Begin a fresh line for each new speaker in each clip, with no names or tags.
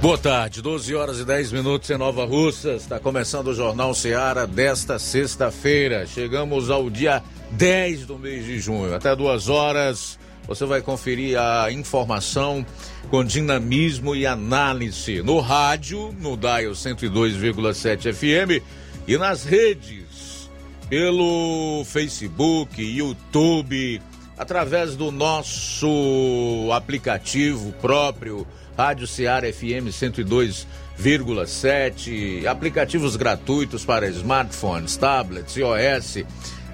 Boa tarde, 12 horas e 10 minutos em Nova Russas. Está começando o Jornal Seara desta sexta-feira. Chegamos ao dia 10 do mês de junho. Até duas horas você vai conferir a informação com dinamismo e análise no rádio, no Dial 102,7 FM e nas redes, pelo Facebook, YouTube, através do nosso aplicativo próprio Rádio Ceará FM 102,7, aplicativos gratuitos para smartphones, tablets, iOS,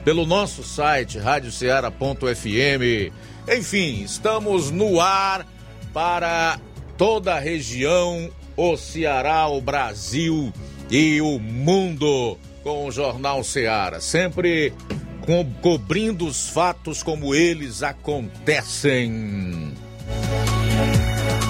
pelo nosso site radioceara.fm. Enfim, estamos no ar para toda a região, o Ceará, o Brasil e o mundo com o Jornal Ceará, sempre co cobrindo os fatos como eles acontecem.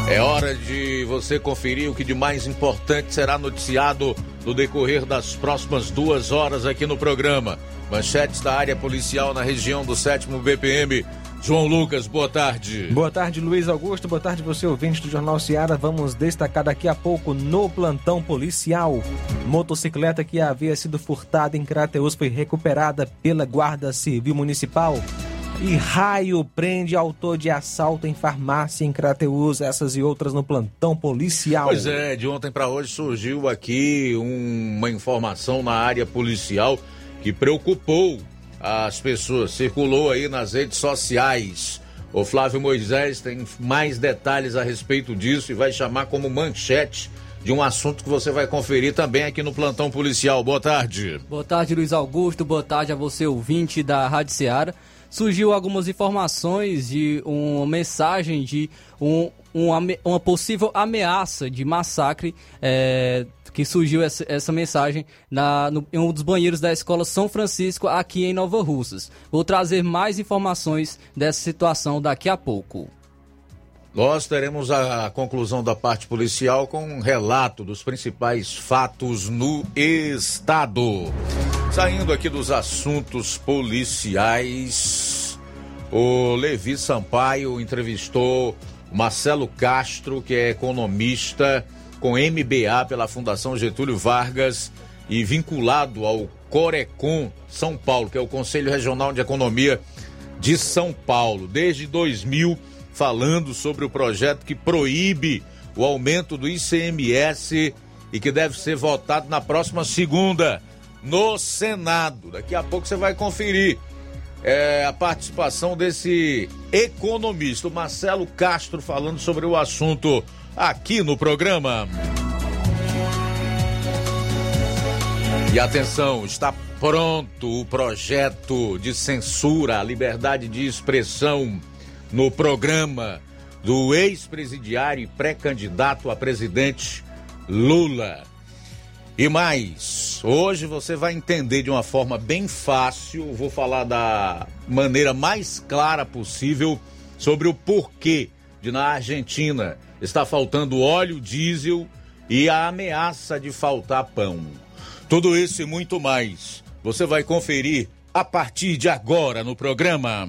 É hora de você conferir o que de mais importante será noticiado no decorrer das próximas duas horas aqui no programa. Manchetes da área policial na região do 7 BPM. João Lucas, boa tarde.
Boa tarde, Luiz Augusto. Boa tarde, você ouvinte do Jornal Seara. Vamos destacar daqui a pouco no plantão policial. Motocicleta que havia sido furtada em Crateus foi recuperada pela Guarda Civil Municipal. E raio prende autor de assalto em farmácia em Crateus, essas e outras no plantão policial.
Pois é, de ontem para hoje surgiu aqui uma informação na área policial que preocupou as pessoas. Circulou aí nas redes sociais. O Flávio Moisés tem mais detalhes a respeito disso e vai chamar como manchete de um assunto que você vai conferir também aqui no plantão policial. Boa tarde.
Boa tarde, Luiz Augusto. Boa tarde a você, ouvinte da Rádio Ceará surgiu algumas informações de uma mensagem de um, uma, uma possível ameaça de massacre. É, que surgiu essa, essa mensagem na, no, em um dos banheiros da escola São Francisco, aqui em Nova Russas. Vou trazer mais informações dessa situação daqui a pouco.
Nós teremos a conclusão da parte policial com um relato dos principais fatos no estado. Saindo aqui dos assuntos policiais, o Levi Sampaio entrevistou Marcelo Castro, que é economista com MBA pela Fundação Getúlio Vargas e vinculado ao Corecon São Paulo, que é o Conselho Regional de Economia de São Paulo. Desde 2000 falando sobre o projeto que proíbe o aumento do ICMS e que deve ser votado na próxima segunda no Senado. Daqui a pouco você vai conferir é, a participação desse economista, Marcelo Castro, falando sobre o assunto aqui no programa. E atenção, está pronto o projeto de censura à liberdade de expressão no programa do ex-presidiário e pré-candidato a presidente Lula. E mais, hoje você vai entender de uma forma bem fácil, vou falar da maneira mais clara possível sobre o porquê de na Argentina está faltando óleo diesel e a ameaça de faltar pão. Tudo isso e muito mais você vai conferir a partir de agora no programa.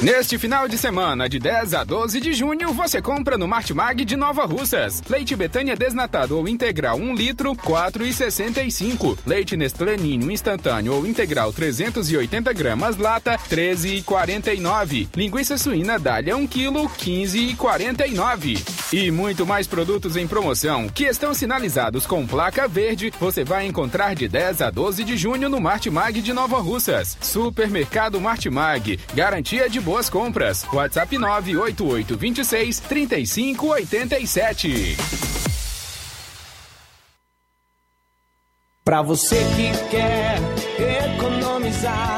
Neste final de semana, de 10 a 12 de junho, você compra no Martimag de Nova Russas. Leite Betânia desnatado ou integral 1 litro, 4,65. Leite Nestlé Ninho instantâneo ou integral 380 gramas, lata, 13,49. Linguiça suína Dália 1 kg, 15,49. E muito mais produtos em promoção que estão sinalizados com placa verde, você vai encontrar de 10 a 12 de junho no Martimag de Nova Russas. Supermercado Martimag, garantia de boas compras. WhatsApp 988 26 35 87.
Pra você que quer economizar.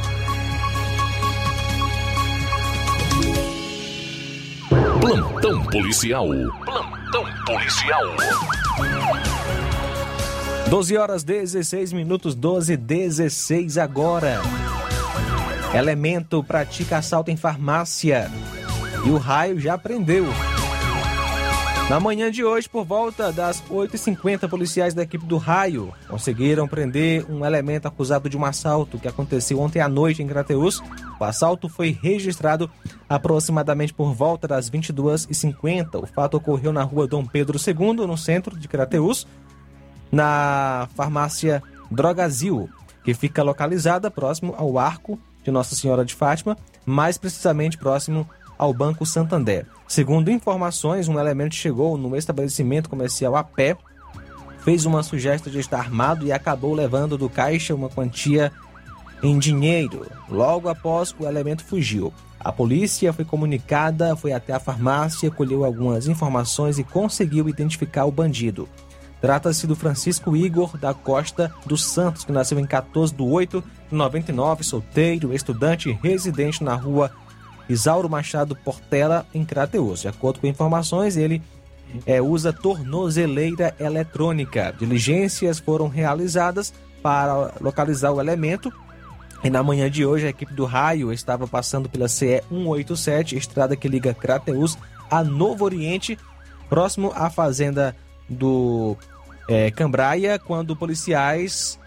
Plantão policial. Plantão policial.
12 horas 16 minutos, 12 16 agora. Elemento pratica assalto em farmácia. E o raio já prendeu. Na manhã de hoje, por volta das 8h50, policiais da equipe do Raio conseguiram prender um elemento acusado de um assalto que aconteceu ontem à noite em Crateus. O assalto foi registrado aproximadamente por volta das 22h50. O fato ocorreu na rua Dom Pedro II, no centro de Crateus, na farmácia Drogazil, que fica localizada próximo ao Arco de Nossa Senhora de Fátima, mais precisamente próximo ao Banco Santander. Segundo informações, um elemento chegou no estabelecimento comercial a pé, fez uma sugestão de estar armado e acabou levando do caixa uma quantia em dinheiro. Logo após, o elemento fugiu. A polícia foi comunicada, foi até a farmácia, colheu algumas informações e conseguiu identificar o bandido. Trata-se do Francisco Igor da Costa dos Santos, que nasceu em 14 de 8 de 99, solteiro, estudante residente na rua Isauro Machado Portela, em Crateus. De acordo com informações, ele é, usa tornozeleira eletrônica. Diligências foram realizadas para localizar o elemento. E na manhã de hoje, a equipe do Raio estava passando pela CE 187, estrada que liga Crateus a Novo Oriente, próximo à fazenda do é, Cambraia, quando policiais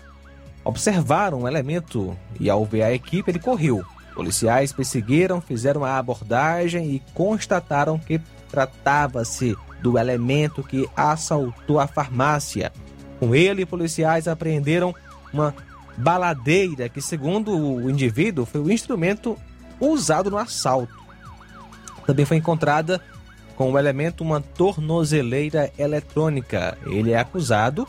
observaram o elemento e ao ver a equipe, ele correu. Policiais perseguiram, fizeram a abordagem e constataram que tratava-se do elemento que assaltou a farmácia. Com ele, policiais apreenderam uma baladeira que, segundo o indivíduo, foi o instrumento usado no assalto. Também foi encontrada com o elemento uma tornozeleira eletrônica. Ele é acusado,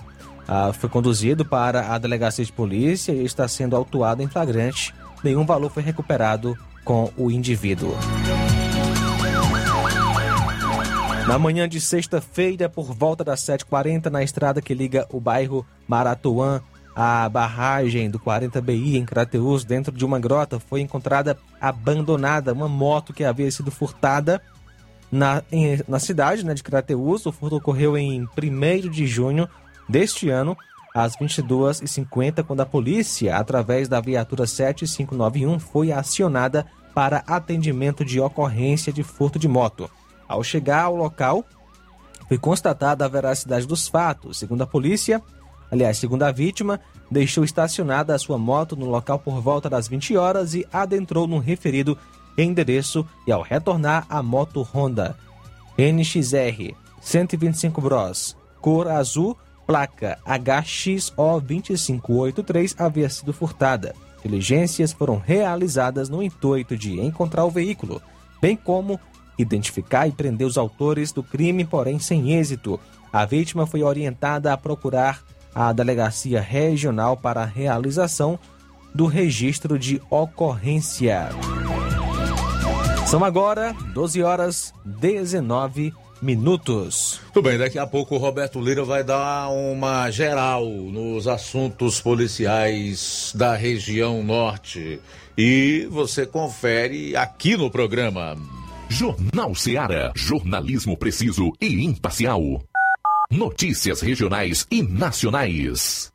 ah, foi conduzido para a delegacia de polícia e está sendo autuado em flagrante. Nenhum valor foi recuperado com o indivíduo. Na manhã de sexta-feira, por volta das 7h40, na estrada que liga o bairro Maratuã à barragem do 40BI em Crateus, dentro de uma grota, foi encontrada abandonada uma moto que havia sido furtada na, em, na cidade né, de Crateus. O furto ocorreu em 1 de junho deste ano, às 22h50, quando a polícia, através da viatura 7591, foi acionada para atendimento de ocorrência de furto de moto. Ao chegar ao local, foi constatada a veracidade dos fatos. Segundo a polícia, aliás, segundo a vítima, deixou estacionada a sua moto no local por volta das 20 horas e adentrou no referido endereço e ao retornar a moto Honda NXR 125 Bros, cor azul, placa HXO2583 havia sido furtada. Diligências foram realizadas no intuito de encontrar o veículo, bem como identificar e prender os autores do crime, porém sem êxito. A vítima foi orientada a procurar a delegacia regional para a realização do registro de ocorrência. São agora 12 horas 19 minutos.
Tudo bem, daqui a pouco o Roberto Lira vai dar uma geral nos assuntos policiais da região norte. E você confere aqui no programa.
Jornal Seara. Jornalismo preciso e imparcial. Notícias regionais e nacionais.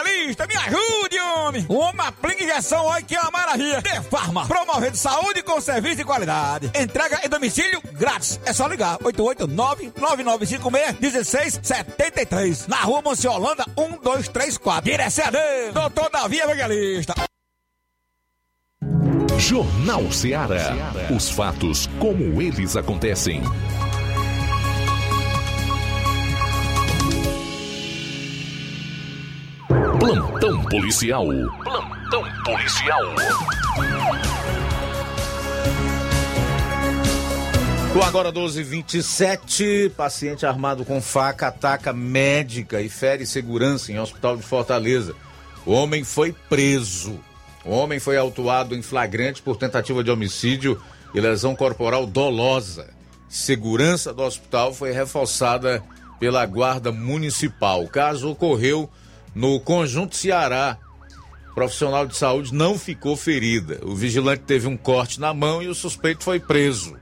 me ajude, homem. Uma aplica injeção, olha que é uma maravilha. De Farma, promovendo saúde com serviço de qualidade. Entrega em domicílio grátis. É só ligar, 889-9956-1673. Na rua Monsiolanda, 1234. Direção a doutor Davi Evangelista.
Jornal Ceará. Os fatos como eles acontecem. Plantão policial. Plantão policial.
Com agora 12h27, paciente armado com faca ataca médica e fere segurança em hospital de Fortaleza. O homem foi preso. O homem foi autuado em flagrante por tentativa de homicídio e lesão corporal dolosa. Segurança do hospital foi reforçada pela guarda municipal. O caso ocorreu no Conjunto Ceará. Profissional de saúde não ficou ferida. O vigilante teve um corte na mão e o suspeito foi preso.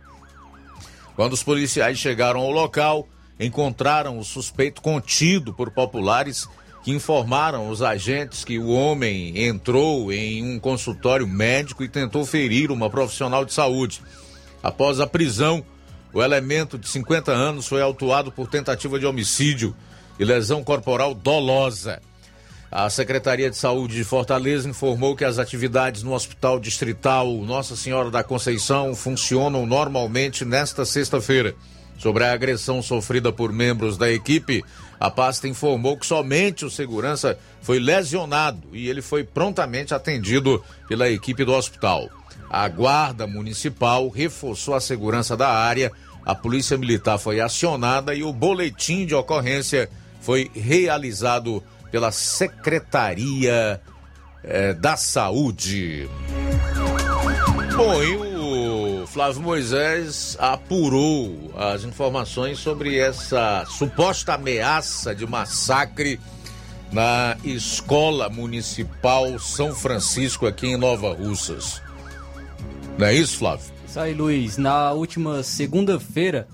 Quando os policiais chegaram ao local, encontraram o suspeito contido por populares que informaram os agentes que o homem entrou em um consultório médico e tentou ferir uma profissional de saúde. Após a prisão, o elemento de 50 anos foi autuado por tentativa de homicídio e lesão corporal dolosa. A Secretaria de Saúde de Fortaleza informou que as atividades no Hospital Distrital Nossa Senhora da Conceição funcionam normalmente nesta sexta-feira. Sobre a agressão sofrida por membros da equipe, a pasta informou que somente o segurança foi lesionado e ele foi prontamente atendido pela equipe do hospital. A Guarda Municipal reforçou a segurança da área, a Polícia Militar foi acionada e o boletim de ocorrência foi realizado pela Secretaria eh, da Saúde. Bom, e o Flávio Moisés apurou as informações sobre essa suposta ameaça de massacre na Escola Municipal São Francisco, aqui em Nova Russas. Não é isso, Flávio?
Aí, Luiz. Na última segunda-feira,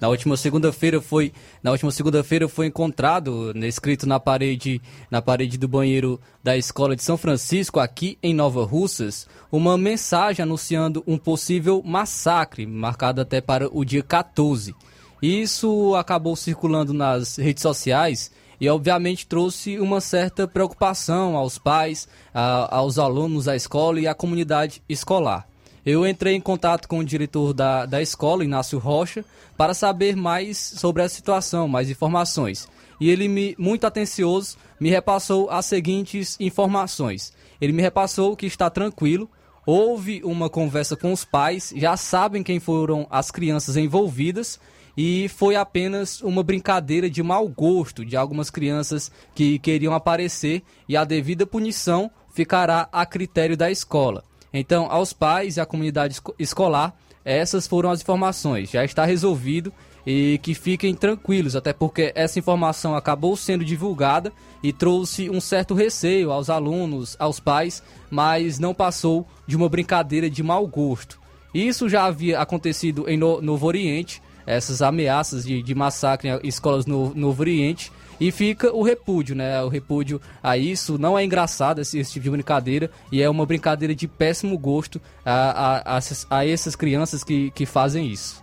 na última segunda-feira foi, na última segunda-feira foi encontrado, né, escrito na parede, na parede do banheiro da escola de São Francisco, aqui em Nova Russas, uma mensagem anunciando um possível massacre, marcado até para o dia 14. Isso acabou circulando nas redes sociais e obviamente trouxe uma certa preocupação aos pais, a, aos alunos da escola e à comunidade escolar. Eu entrei em contato com o diretor da, da escola, Inácio Rocha, para saber mais sobre a situação, mais informações. E ele, me, muito atencioso, me repassou as seguintes informações. Ele me repassou que está tranquilo, houve uma conversa com os pais, já sabem quem foram as crianças envolvidas e foi apenas uma brincadeira de mau gosto de algumas crianças que queriam aparecer e a devida punição ficará a critério da escola. Então, aos pais e à comunidade esco escolar, essas foram as informações. Já está resolvido e que fiquem tranquilos, até porque essa informação acabou sendo divulgada e trouxe um certo receio aos alunos, aos pais, mas não passou de uma brincadeira de mau gosto. Isso já havia acontecido em no Novo Oriente, essas ameaças de, de massacre em escolas no Novo Oriente, e fica o repúdio, né? O repúdio a isso. Não é engraçado esse, esse tipo de brincadeira e é uma brincadeira de péssimo gosto a, a, a, a essas crianças que, que fazem isso.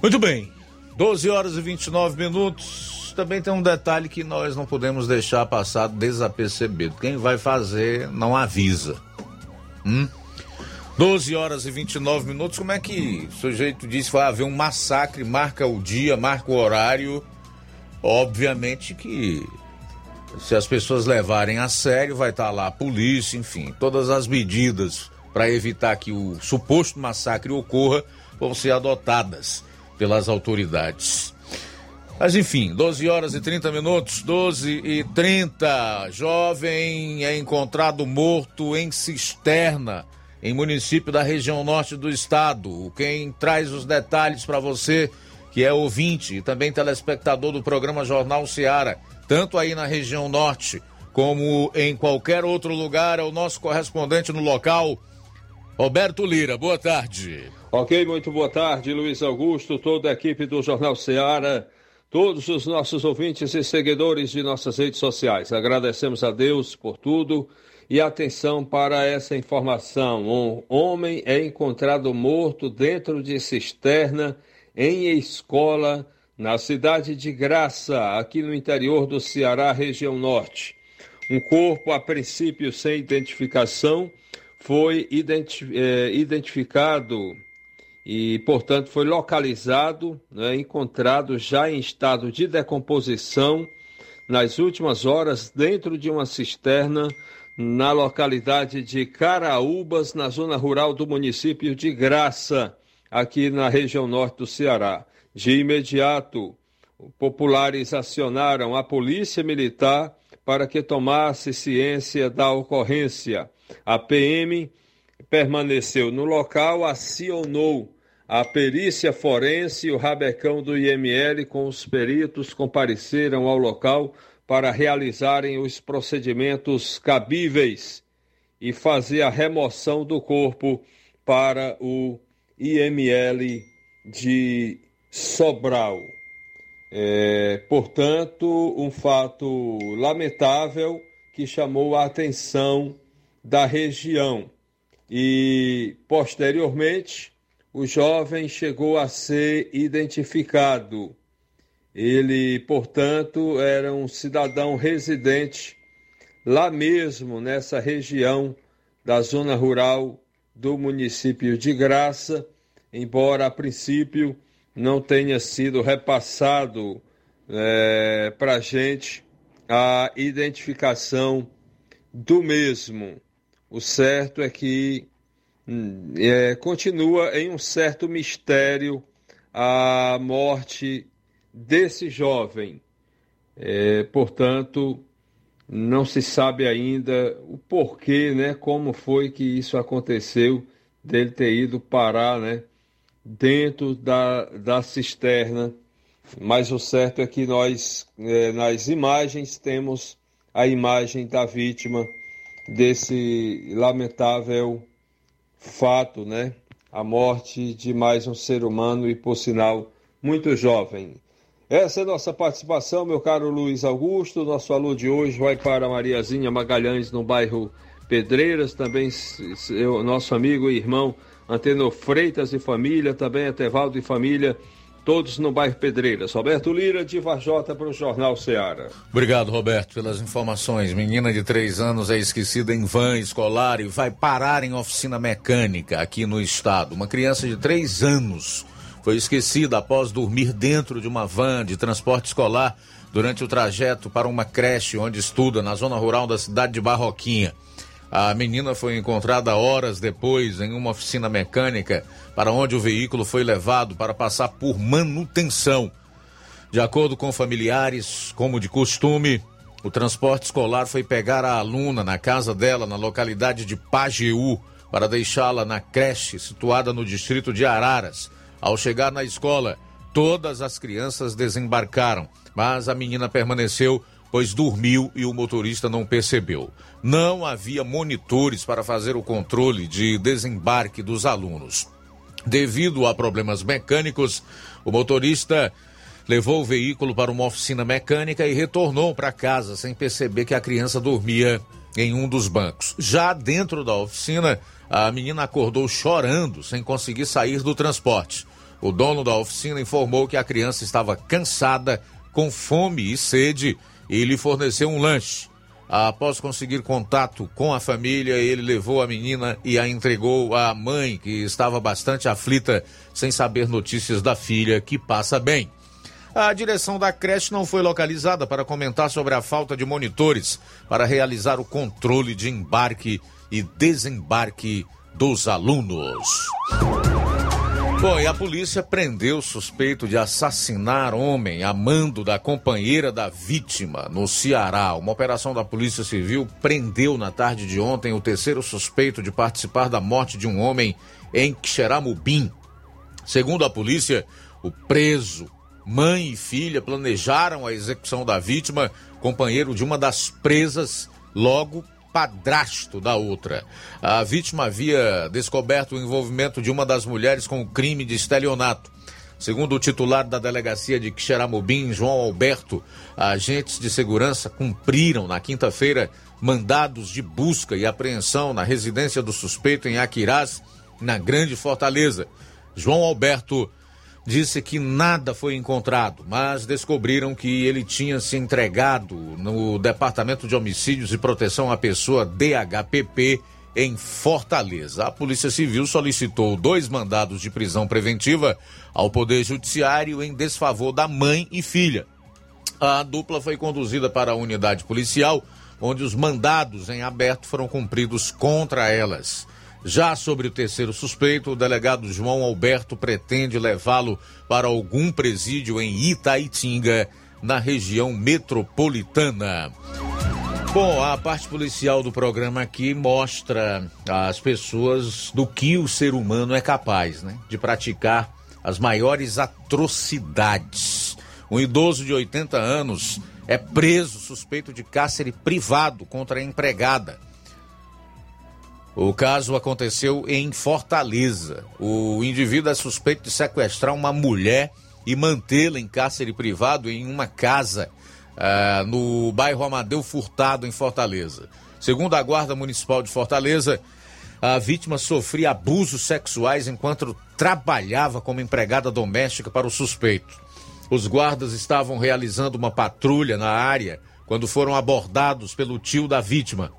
Muito bem. 12 horas e 29 minutos. Também tem um detalhe que nós não podemos deixar passar desapercebido. Quem vai fazer não avisa. Hum? 12 horas e 29 minutos. Como é que o sujeito disse vai haver um massacre? Marca o dia, marca o horário. Obviamente que se as pessoas levarem a sério, vai estar lá a polícia, enfim, todas as medidas para evitar que o suposto massacre ocorra vão ser adotadas pelas autoridades. Mas enfim, 12 horas e 30 minutos, 12 e 30. Jovem é encontrado morto em cisterna, em município da região norte do estado. Quem traz os detalhes para você, que é ouvinte e também telespectador do programa Jornal Seara, tanto aí na região norte como em qualquer outro lugar, é o nosso correspondente no local, Roberto Lira. Boa tarde.
Ok, muito boa tarde, Luiz Augusto, toda a equipe do Jornal Seara todos os nossos ouvintes e seguidores de nossas redes sociais. Agradecemos a Deus por tudo e atenção para essa informação. Um homem é encontrado morto dentro de cisterna em escola na cidade de Graça, aqui no interior do Ceará, região norte. Um corpo, a princípio sem identificação, foi identi é, identificado e, portanto, foi localizado, né, encontrado já em estado de decomposição nas últimas horas dentro de uma cisterna na localidade de Caraúbas, na zona rural do município de Graça, aqui na região norte do Ceará. De imediato, populares acionaram a polícia militar para que tomasse ciência da ocorrência. A PM permaneceu no local, acionou a perícia forense e o rabecão do IML com os peritos compareceram ao local para realizarem os procedimentos cabíveis e fazer a remoção do corpo para o IML de Sobral. É, portanto, um fato lamentável que chamou a atenção da região. E, posteriormente, o jovem chegou a ser identificado. Ele, portanto, era um cidadão residente lá mesmo, nessa região da zona rural do município de Graça, embora a princípio não tenha sido repassado é, para a gente a identificação do mesmo. O certo é que é, continua em um certo mistério a morte desse jovem. É, portanto, não se sabe ainda o porquê, né, como foi que isso aconteceu, dele ter ido parar né, dentro da, da cisterna. Mas o certo é que nós, é, nas imagens, temos a imagem da vítima desse lamentável fato, né? A morte de mais um ser humano e, por sinal, muito jovem. Essa é a nossa participação, meu caro Luiz Augusto. Nosso alô de hoje vai para Mariazinha Magalhães, no bairro Pedreiras. Também seu, nosso amigo e irmão Antenor Freitas e família. Também Etevaldo e família todos no bairro Pedreiras. Roberto Lira, de Varjota, para o Jornal Seara.
Obrigado, Roberto, pelas informações. Menina de três anos é esquecida em van escolar e vai parar em oficina mecânica aqui no estado. Uma criança de três anos foi esquecida após dormir dentro de uma van de transporte escolar durante o trajeto para uma creche onde estuda na zona rural da cidade de Barroquinha. A menina foi encontrada horas depois em uma oficina mecânica para onde o veículo foi levado para passar por manutenção. De acordo com familiares, como de costume, o transporte escolar foi pegar a aluna na casa dela, na localidade de Pajeú, para deixá-la na creche situada no distrito de Araras. Ao chegar na escola, todas as crianças desembarcaram, mas a menina permaneceu, pois dormiu e o motorista não percebeu. Não havia monitores para fazer o controle de desembarque dos alunos. Devido a problemas mecânicos, o motorista levou o veículo para uma oficina mecânica e retornou para casa sem perceber que a criança dormia em um dos bancos. Já dentro da oficina, a menina acordou chorando, sem conseguir sair do transporte. O dono da oficina informou que a criança estava cansada, com fome e sede e lhe forneceu um lanche. Após conseguir contato com a família, ele levou a menina e a entregou à mãe, que estava bastante aflita, sem saber notícias da filha, que passa bem. A direção da creche não foi localizada para comentar sobre a falta de monitores para realizar o controle de embarque e desembarque dos alunos. Bom, e a polícia prendeu o suspeito de assassinar homem a mando da companheira da vítima no Ceará. Uma operação da Polícia Civil prendeu na tarde de ontem o terceiro suspeito de participar da morte de um homem em Xeramubim. Segundo a polícia, o preso, mãe e filha planejaram a execução da vítima, companheiro de uma das presas, logo padrasto da outra. A vítima havia descoberto o envolvimento de uma das mulheres com o crime de estelionato. Segundo o titular da delegacia de Quixeramobim, João Alberto, agentes de segurança cumpriram na quinta-feira mandados de busca e apreensão na residência do suspeito em Aquirás, na Grande Fortaleza. João Alberto disse que nada foi encontrado, mas descobriram que ele tinha se entregado no Departamento de Homicídios e Proteção à Pessoa DHPP em Fortaleza. A Polícia Civil solicitou dois mandados de prisão preventiva ao Poder Judiciário em desfavor da mãe e filha. A dupla foi conduzida para a unidade policial, onde os mandados em aberto foram cumpridos contra elas. Já sobre o terceiro suspeito, o delegado João Alberto pretende levá-lo para algum presídio em Itaitinga, na região metropolitana. Bom, a parte policial do programa aqui mostra às pessoas do que o ser humano é capaz, né? De praticar as maiores atrocidades. Um idoso de 80 anos é preso suspeito de cárcere privado contra a empregada. O caso aconteceu em Fortaleza. O indivíduo é suspeito de sequestrar uma mulher e mantê-la em cárcere privado em uma casa uh, no bairro Amadeu Furtado, em Fortaleza. Segundo a Guarda Municipal de Fortaleza, a vítima sofria abusos sexuais enquanto trabalhava como empregada doméstica para o suspeito. Os guardas estavam realizando uma patrulha na área quando foram abordados pelo tio da vítima.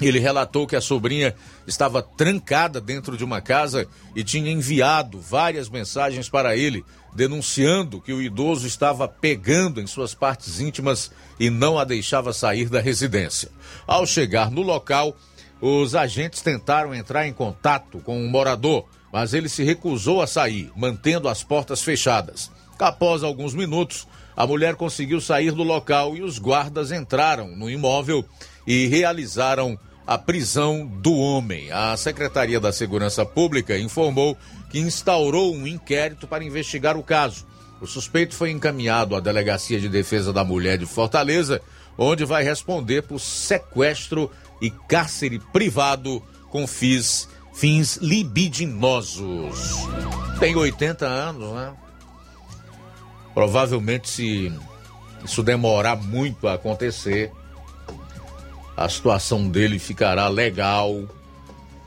Ele relatou que a sobrinha estava trancada dentro de uma casa e tinha enviado várias mensagens para ele, denunciando que o idoso estava pegando em suas partes íntimas e não a deixava sair da residência. Ao chegar no local, os agentes tentaram entrar em contato com o morador, mas ele se recusou a sair, mantendo as portas fechadas. Após alguns minutos, a mulher conseguiu sair do local e os guardas entraram no imóvel e realizaram a prisão do homem. A Secretaria da Segurança Pública informou que instaurou um inquérito para investigar o caso. O suspeito foi encaminhado à Delegacia de Defesa da Mulher de Fortaleza, onde vai responder por sequestro e cárcere privado com fins, fins libidinosos. Tem 80 anos, né? Provavelmente, se isso demorar muito a acontecer, a situação dele ficará legal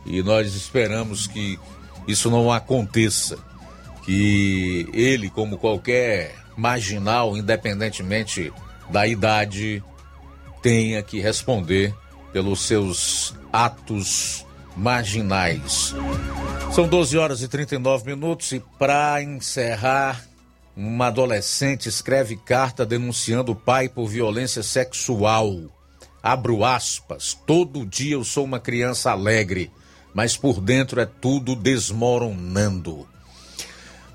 e nós esperamos que isso não aconteça. Que ele, como qualquer marginal, independentemente da idade, tenha que responder pelos seus atos marginais. São 12 horas e 39 minutos e para encerrar, uma adolescente escreve carta denunciando o pai por violência sexual. Abro aspas, todo dia eu sou uma criança alegre, mas por dentro é tudo desmoronando.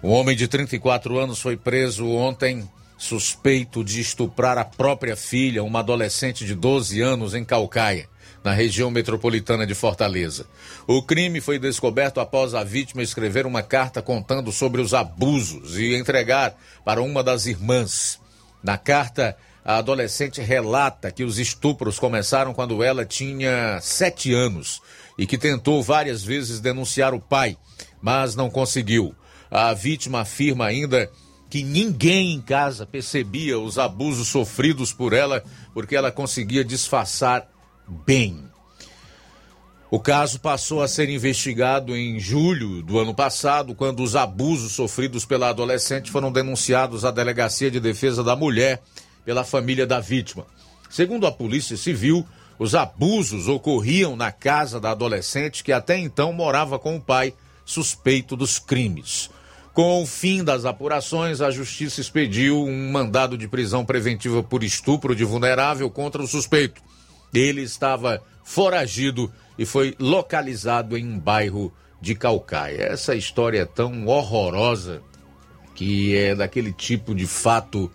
Um homem de 34 anos foi preso ontem, suspeito de estuprar a própria filha, uma adolescente de 12 anos, em Calcaia, na região metropolitana de Fortaleza. O crime foi descoberto após a vítima escrever uma carta contando sobre os abusos e entregar para uma das irmãs. Na carta, a adolescente relata que os estupros começaram quando ela tinha sete anos e que tentou várias vezes denunciar o pai, mas não conseguiu. A vítima afirma ainda que ninguém em casa percebia os abusos sofridos por ela porque ela conseguia disfarçar bem. O caso passou a ser investigado em julho do ano passado, quando os abusos sofridos pela adolescente foram denunciados à Delegacia de Defesa da Mulher pela família da vítima. Segundo a Polícia Civil, os abusos ocorriam na casa da adolescente que até então morava com o pai, suspeito dos crimes. Com o fim das apurações, a Justiça expediu um mandado de prisão preventiva por estupro de vulnerável contra o suspeito. Ele estava foragido e foi localizado em um bairro de Calcaia. Essa história é tão horrorosa que é daquele tipo de fato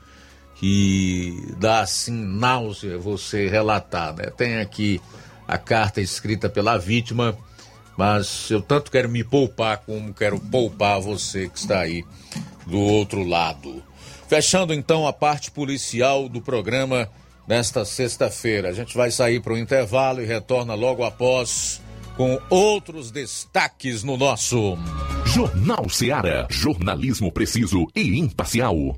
que dá assim náusea você relatar, né? Tem aqui a carta escrita pela vítima, mas eu tanto quero me poupar como quero poupar você que está aí do outro lado. Fechando então a parte policial do programa nesta sexta-feira. A gente vai sair para o intervalo e retorna logo após com outros destaques no nosso
Jornal Seara. Jornalismo preciso e imparcial.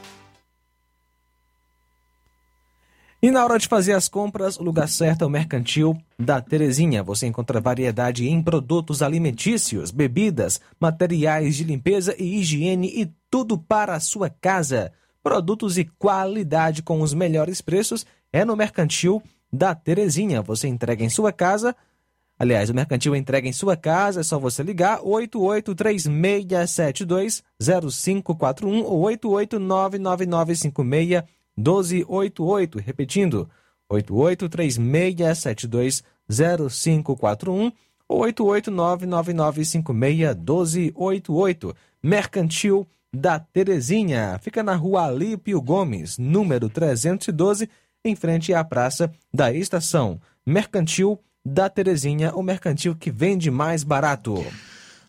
E na hora de fazer as compras, o lugar certo é o Mercantil da Terezinha. Você encontra variedade em produtos alimentícios, bebidas, materiais de limpeza e higiene e tudo para a sua casa. Produtos e qualidade com os melhores preços é no Mercantil da Terezinha. Você entrega em sua casa. Aliás, o Mercantil entrega em sua casa, é só você ligar 8836720541 ou 8899956 1288, repetindo, 8836720541 ou 88999561288. Mercantil da Terezinha. Fica na rua Alípio Gomes, número 312, em frente à Praça da Estação. Mercantil da Terezinha, o mercantil que vende mais barato.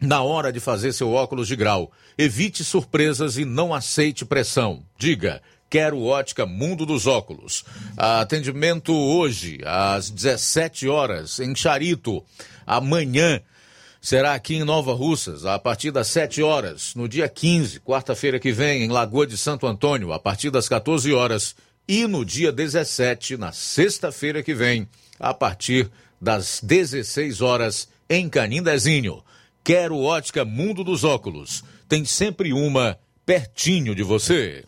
na hora de fazer seu óculos de grau, evite surpresas e não aceite pressão. Diga, Quero Ótica Mundo dos Óculos. Atendimento hoje, às 17 horas, em Charito. Amanhã será aqui em Nova Russas, a partir das 7 horas. No dia 15, quarta-feira que vem, em Lagoa de Santo Antônio, a partir das 14 horas. E no dia 17, na sexta-feira que vem, a partir das 16 horas, em Canindezinho. Quero Ótica Mundo dos Óculos. Tem sempre uma pertinho de você.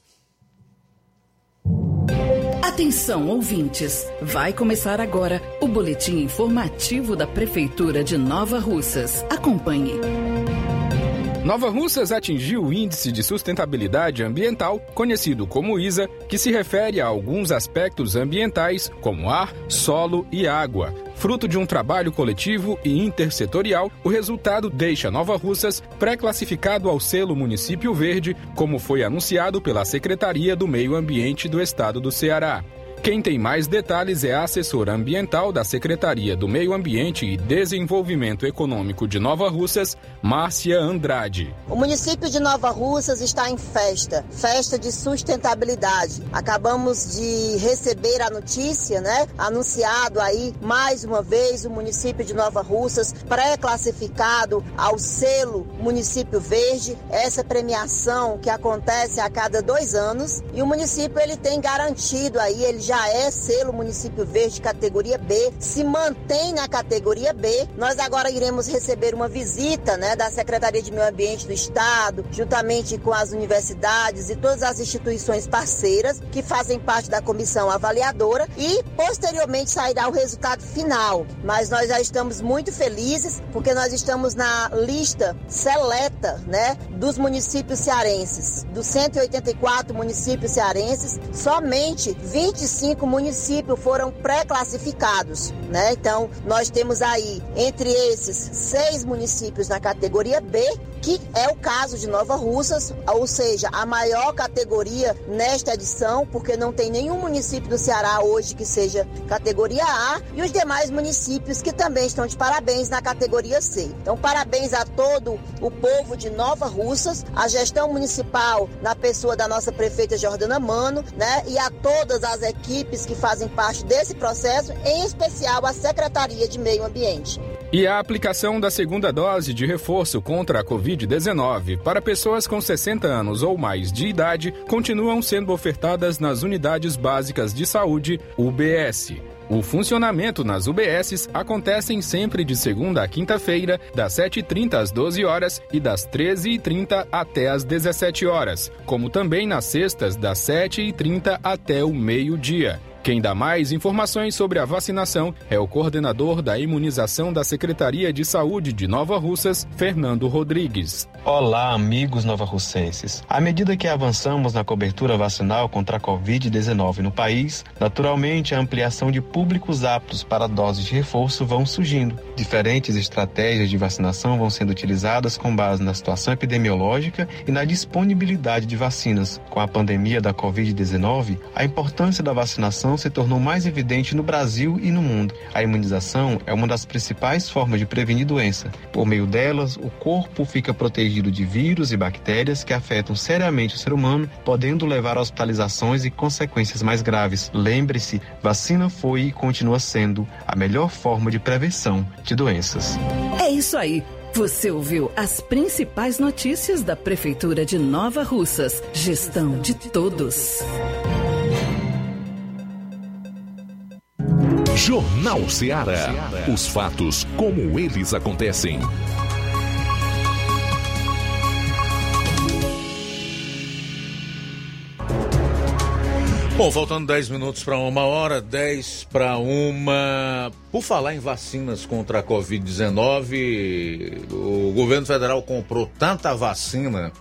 Atenção, ouvintes! Vai começar agora o boletim informativo da Prefeitura de Nova Russas. Acompanhe.
Nova Russas atingiu o Índice de Sustentabilidade Ambiental, conhecido como ISA, que se refere a alguns aspectos ambientais, como ar, solo e água. Fruto de um trabalho coletivo e intersetorial, o resultado deixa Nova Russas pré-classificado ao selo Município Verde, como foi anunciado pela Secretaria do Meio Ambiente do Estado do Ceará. Quem tem mais detalhes é a assessora ambiental da Secretaria do Meio Ambiente e Desenvolvimento Econômico de Nova Russas, Márcia Andrade.
O município de Nova Russas está em festa, festa de sustentabilidade. Acabamos de receber a notícia, né? Anunciado aí mais uma vez o município de Nova Russas pré-classificado ao selo Município Verde. Essa premiação que acontece a cada dois anos e o município ele tem garantido aí, ele já já é selo município verde categoria B, se mantém na categoria B. Nós agora iremos receber uma visita, né, da Secretaria de Meio Ambiente do Estado, juntamente com as universidades e todas as instituições parceiras que fazem parte da comissão avaliadora e posteriormente sairá o resultado final. Mas nós já estamos muito felizes porque nós estamos na lista seleta, né, dos municípios cearenses, dos 184 municípios cearenses, somente 25 cinco municípios foram pré-classificados, né? Então, nós temos aí, entre esses, seis municípios na categoria B que é o caso de Nova Russas, ou seja, a maior categoria nesta edição, porque não tem nenhum município do Ceará hoje que seja categoria A, e os demais municípios que também estão de parabéns na categoria C. Então, parabéns a todo o povo de Nova Russas, a gestão municipal na pessoa da nossa prefeita Jordana Mano, né, e a todas as equipes que fazem parte desse processo, em especial a Secretaria de Meio Ambiente.
E a aplicação da segunda dose de reforço contra a Covid-19 para pessoas com 60 anos ou mais de idade continuam sendo ofertadas nas unidades básicas de saúde, UBS. O funcionamento nas UBSs acontecem sempre de segunda a quinta-feira, das 7h30 às 12 horas e das 13h30 até às 17 horas, como também nas sextas, das 7h30 até o meio-dia. Quem dá mais informações sobre a vacinação é o coordenador da imunização da Secretaria de Saúde de Nova Russas, Fernando Rodrigues.
Olá, amigos nova-russenses. À medida que avançamos na cobertura vacinal contra a Covid-19 no país, naturalmente a ampliação de públicos aptos para doses de reforço vão surgindo. Diferentes estratégias de vacinação vão sendo utilizadas com base na situação epidemiológica e na disponibilidade de vacinas. Com a pandemia da Covid-19, a importância da vacinação se tornou mais evidente no Brasil e no mundo. A imunização é uma das principais formas de prevenir doença. Por meio delas, o corpo fica protegido de vírus e bactérias que afetam seriamente o ser humano, podendo levar a hospitalizações e consequências mais graves. Lembre-se, vacina foi e continua sendo a melhor forma de prevenção de doenças.
É isso aí. Você ouviu as principais notícias da Prefeitura de Nova Russas. Gestão de todos.
Jornal Ceará. Os fatos como eles acontecem.
Bom, faltando 10 minutos para uma hora, 10 para uma. Por falar em vacinas contra a Covid-19, o governo federal comprou tanta vacina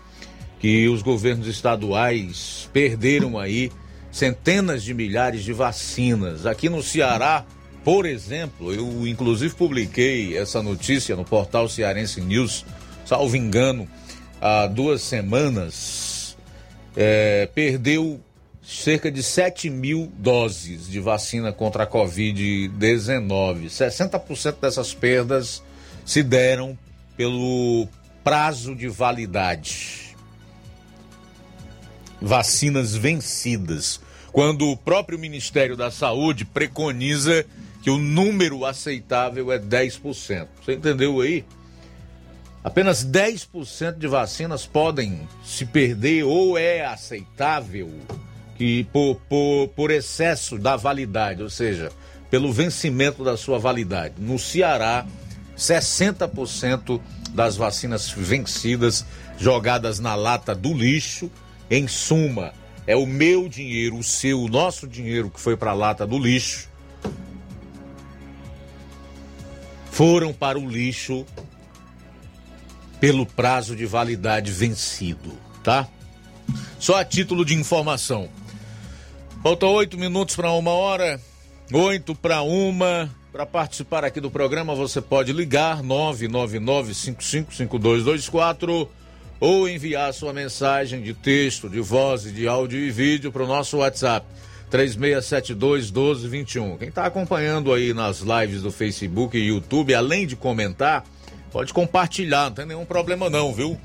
que os governos estaduais perderam aí centenas de milhares de vacinas. Aqui no Ceará, por exemplo, eu inclusive publiquei essa notícia no portal Cearense News, salvo engano, há duas semanas. É, perdeu cerca de 7 mil doses de vacina contra a Covid-19. 60% dessas perdas se deram pelo prazo de validade. Vacinas vencidas. Quando o próprio Ministério da Saúde preconiza que o número aceitável é 10%. Você entendeu aí? Apenas 10% de vacinas podem se perder ou é aceitável que por, por, por excesso da validade, ou seja, pelo vencimento da sua validade. No Ceará, 60% das vacinas vencidas jogadas na lata do lixo, em suma, é o meu dinheiro, o seu, o nosso dinheiro que foi para a lata do lixo, foram para o lixo pelo prazo de validade vencido, tá? Só a título de informação. Faltam oito minutos para uma hora. Oito para uma. Para participar aqui do programa, você pode ligar 999-555224 ou enviar sua mensagem de texto, de voz, de áudio e vídeo para o nosso WhatsApp 3672-1221. Quem está acompanhando aí nas lives do Facebook e YouTube, além de comentar, pode compartilhar, não tem nenhum problema não, viu?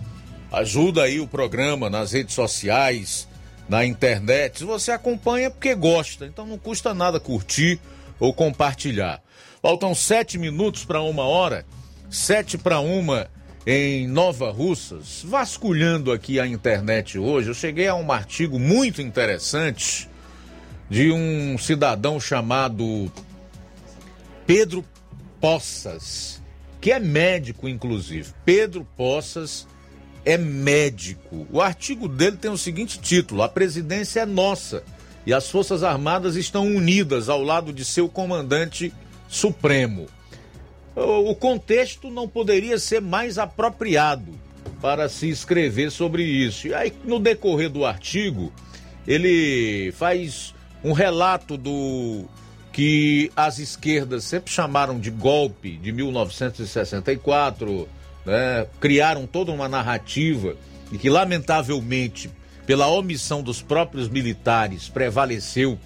Ajuda aí o programa nas redes sociais na internet, você acompanha porque gosta, então não custa nada curtir ou compartilhar. Faltam sete minutos para uma hora, sete para uma em Nova Russas. Vasculhando aqui a internet hoje, eu cheguei a um artigo muito interessante de um cidadão chamado Pedro Poças, que é médico, inclusive. Pedro Poças é médico. O artigo dele tem o seguinte título: A presidência é nossa e as Forças Armadas estão unidas ao lado de seu comandante supremo. O contexto não poderia ser mais apropriado para se escrever sobre isso. E aí, no decorrer do artigo, ele faz um relato do que as esquerdas sempre chamaram de golpe de 1964 né, criaram toda uma narrativa e que, lamentavelmente, pela omissão dos próprios militares, prevaleceu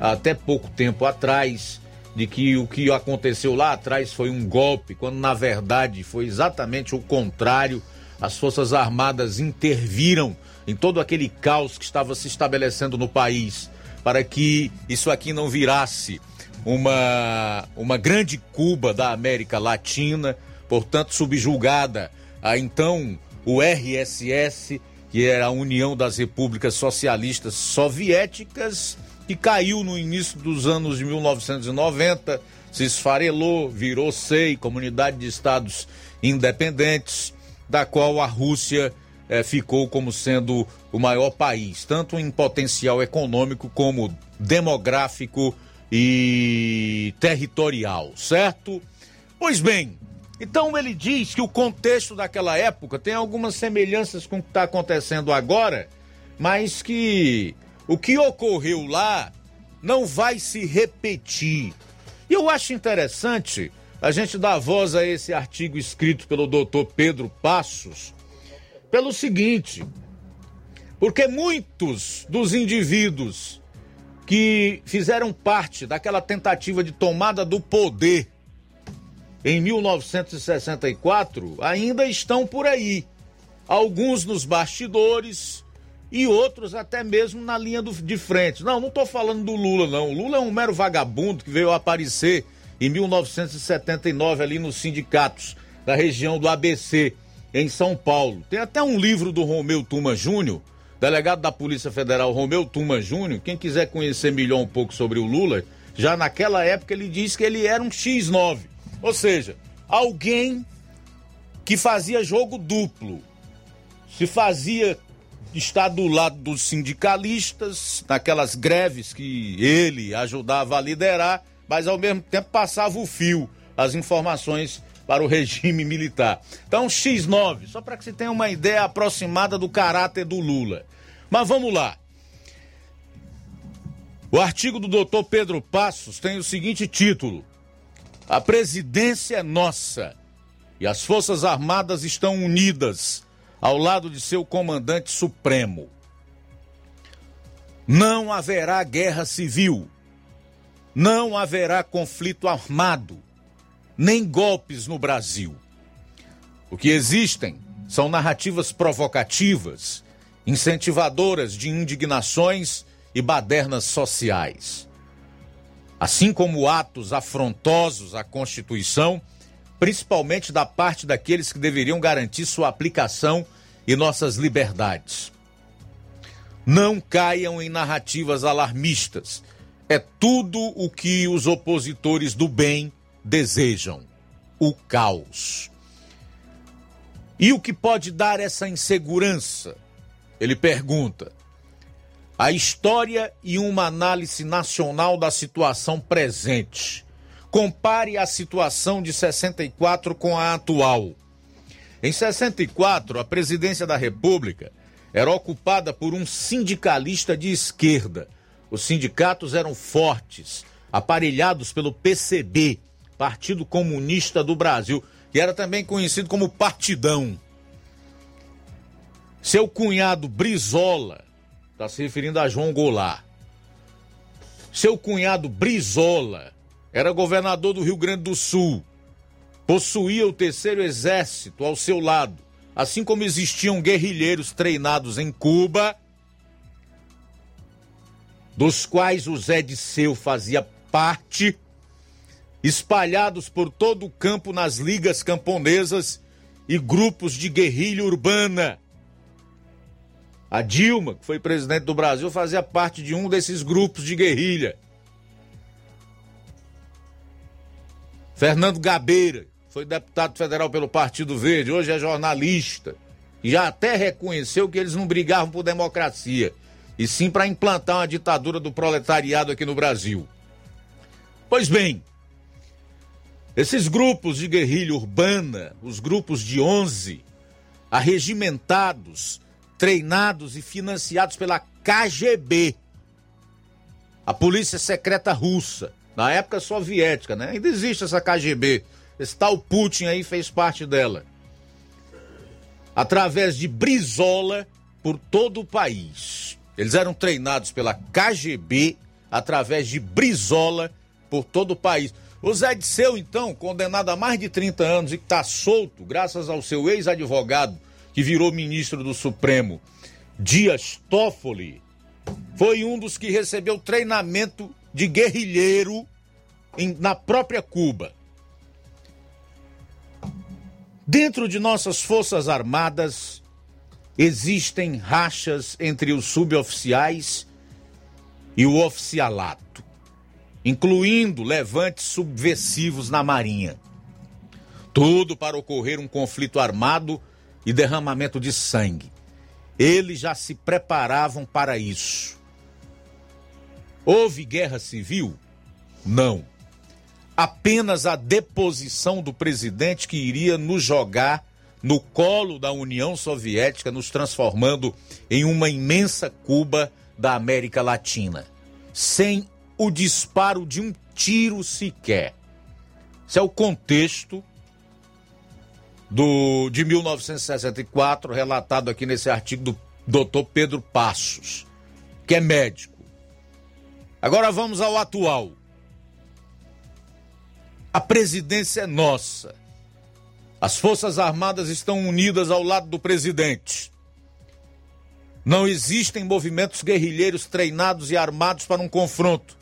até pouco tempo atrás de que o que aconteceu lá atrás foi um golpe, quando na verdade foi exatamente o contrário. As Forças Armadas interviram em todo aquele caos que estava se estabelecendo no país para que isso aqui não virasse uma, uma grande Cuba da América Latina, portanto subjugada a então o RSS, que era a União das Repúblicas Socialistas Soviéticas, que caiu no início dos anos de 1990, se esfarelou, virou SEI, Comunidade de Estados Independentes, da qual a Rússia eh, ficou como sendo o maior país, tanto em potencial econômico como demográfico e territorial, certo? Pois bem, então ele diz que o contexto daquela época tem algumas semelhanças com o que está acontecendo agora, mas que o que ocorreu lá não vai se repetir. E eu acho interessante a gente dar voz a esse artigo escrito pelo doutor Pedro Passos, pelo seguinte, porque muitos dos indivíduos que fizeram parte daquela tentativa de tomada do poder em 1964 ainda estão por aí. Alguns nos bastidores e outros até mesmo na linha do, de frente. Não, não estou falando do Lula, não. O Lula é um mero vagabundo que veio aparecer em 1979 ali nos sindicatos da região do ABC, em São Paulo. Tem até um livro do Romeu Tuma Júnior delegado da Polícia Federal Romeu Tuma Júnior, quem quiser conhecer melhor um pouco sobre o Lula, já naquela época ele disse que ele era um X9. Ou seja, alguém que fazia jogo duplo. Se fazia estar do lado dos sindicalistas, naquelas greves que ele ajudava a liderar, mas ao mesmo tempo passava o fio, as informações para o regime militar. Então, X9, só para que se tenha uma ideia aproximada do caráter do Lula. Mas vamos lá. O artigo do doutor Pedro Passos tem o seguinte título: A presidência é nossa e as Forças Armadas estão unidas ao lado de seu comandante supremo. Não haverá guerra civil, não haverá conflito armado nem golpes no Brasil. O que existem são narrativas provocativas, incentivadoras de indignações e badernas sociais. Assim como atos afrontosos à Constituição, principalmente da parte daqueles que deveriam garantir sua aplicação e nossas liberdades. Não caiam em narrativas alarmistas. É tudo o que os opositores do bem desejam: o caos. E o que pode dar essa insegurança? Ele pergunta. A história e uma análise nacional da situação presente. Compare a situação de 64 com a atual. Em 64, a presidência da República era ocupada por um sindicalista de esquerda. Os sindicatos eram fortes, aparelhados pelo PCB, Partido Comunista do Brasil, que era também conhecido como Partidão. Seu cunhado Brizola, está se referindo a João Goulart. Seu cunhado Brizola era governador do Rio Grande do Sul, possuía o terceiro exército ao seu lado, assim como existiam guerrilheiros treinados em Cuba, dos quais o Zé de Seu fazia parte espalhados por todo o campo nas ligas camponesas e grupos de guerrilha urbana. A Dilma, que foi presidente do Brasil, fazia parte de um desses grupos de guerrilha. Fernando Gabeira, foi deputado federal pelo Partido Verde, hoje é jornalista. Já até reconheceu que eles não brigavam por democracia, e sim para implantar uma ditadura do proletariado aqui no Brasil. Pois bem, esses grupos de guerrilha urbana, os grupos de 11, arregimentados, treinados e financiados pela KGB, a Polícia Secreta Russa, na época soviética, né? Ainda existe essa KGB. Esse tal Putin aí fez parte dela. através de Brizola por todo o país. Eles eram treinados pela KGB através de Brizola por todo o país. O Zé Disseu, então, condenado a mais de 30 anos e que está solto, graças ao seu ex-advogado, que virou ministro do Supremo, Dias Toffoli, foi um dos que recebeu treinamento de guerrilheiro em, na própria Cuba. Dentro de nossas Forças Armadas existem rachas entre os suboficiais e o oficialato, incluindo levantes subversivos na Marinha. Tudo para ocorrer um conflito armado e derramamento de sangue. Eles já se preparavam para isso. Houve guerra civil? Não. Apenas a deposição do presidente que iria nos jogar no colo da União Soviética, nos transformando em uma imensa Cuba da América Latina, sem o disparo de um tiro sequer. Esse é o contexto do, de 1964, relatado aqui nesse artigo do Dr. Pedro Passos, que é médico. Agora vamos ao atual. A presidência é nossa. As Forças Armadas estão unidas ao lado do presidente. Não existem movimentos guerrilheiros treinados e armados para um confronto.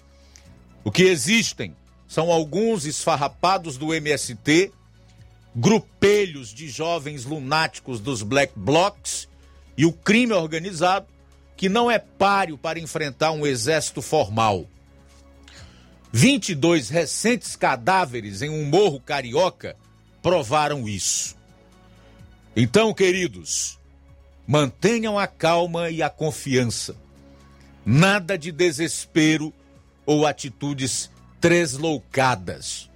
O que existem são alguns esfarrapados do MST grupelhos de jovens lunáticos dos Black Blocs e o crime organizado, que não é páreo para enfrentar um exército formal. 22 recentes cadáveres em um morro carioca provaram isso. Então, queridos, mantenham a calma e a confiança. Nada de desespero ou atitudes tresloucadas.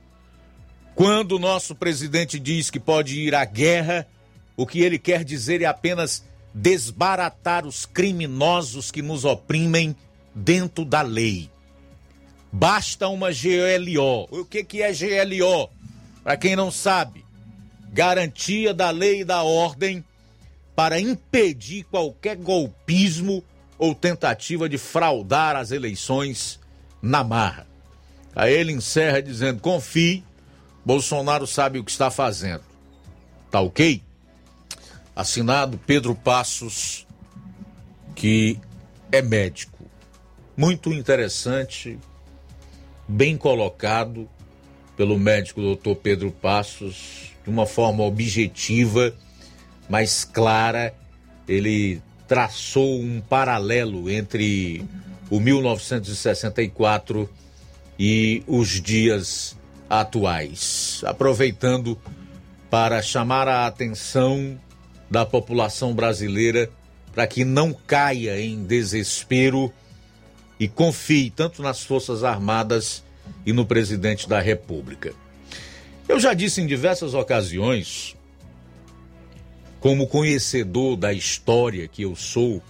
Quando o nosso presidente diz que pode ir à guerra, o que ele quer dizer é apenas desbaratar os criminosos que nos oprimem dentro da lei. Basta uma GLO. O que, que é GLO? Para quem não sabe, garantia da lei e da ordem para impedir qualquer golpismo ou tentativa de fraudar as eleições na marra. Aí ele encerra dizendo: confie Bolsonaro sabe o que está fazendo. Tá ok? Assinado Pedro Passos, que é médico. Muito interessante, bem colocado pelo médico doutor Pedro Passos, de uma forma objetiva, mas clara. Ele traçou um paralelo entre o 1964 e os dias atuais, aproveitando para chamar a atenção da população brasileira para que não caia em desespero e confie tanto nas Forças Armadas e no presidente da República. Eu já disse em diversas ocasiões, como conhecedor da história que eu sou,